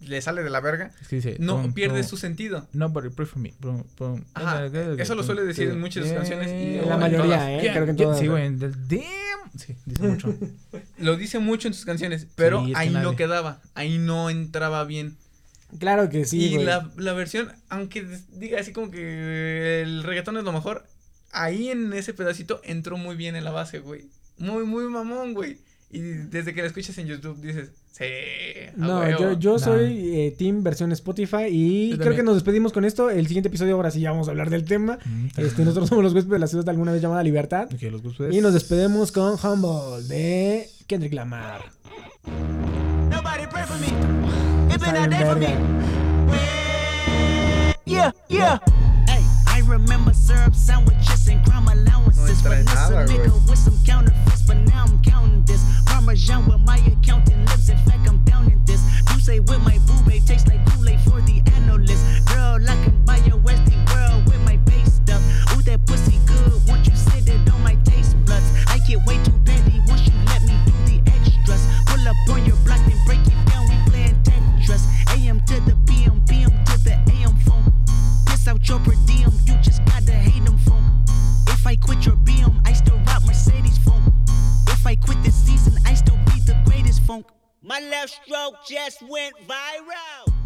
le sale de la verga, Es que dice, no pierde su sentido. Nobody pray for me. Ajá, eso lo suele decir en muchas de sus canciones y- En la mayoría, todas. ¿eh? Yeah, Creo que en todas. Sí, güey. en el Damn. Sí, dice mucho. Lo dice mucho en sus canciones, pero Sí, es que ahí no quedaba, ahí no entraba bien. Claro que sí, y güey. la, la versión, aunque diga así como que el reggaetón es lo mejor, ahí en ese pedacito entró muy bien en la base, güey. Muy, muy mamón, güey. Y desde que la escuchas en YouTube dices, sí. No, huevo". yo, yo Nah. soy eh, Team versión Spotify y Yo creo que nos despedimos con esto. El siguiente episodio ahora sí ya vamos a hablar del tema. Este, nosotros somos los huéspedes de la ciudad de alguna vez llamada Libertad. Los. Y nos despedimos con Humble de Kendrick Lamar. Nobody pray for me. It been a day for me. Yeah, yeah. Remember syrup sandwiches and crime allowances. No trae Finesse a nada, nigga güey. with some counterfeits, but now I'm counting this. Parmesan with my accountant lips. In fact, I'm down in this. You say with my boo babe tastes like Kool-Aid for the analyst. Girl, I can buy your Westy world with my base stuff. Ooh, that pussy good. Once you sit it on my taste buds, I get way too petty once you let me do the extras. Pull up on your block and break it down. We playing Tetris. AM to the PM, out your per diem, you just gotta hate them phone. If I quit your BM, I still rock Mercedes phone. If I quit this season, I still be the greatest funk. My left stroke just went viral.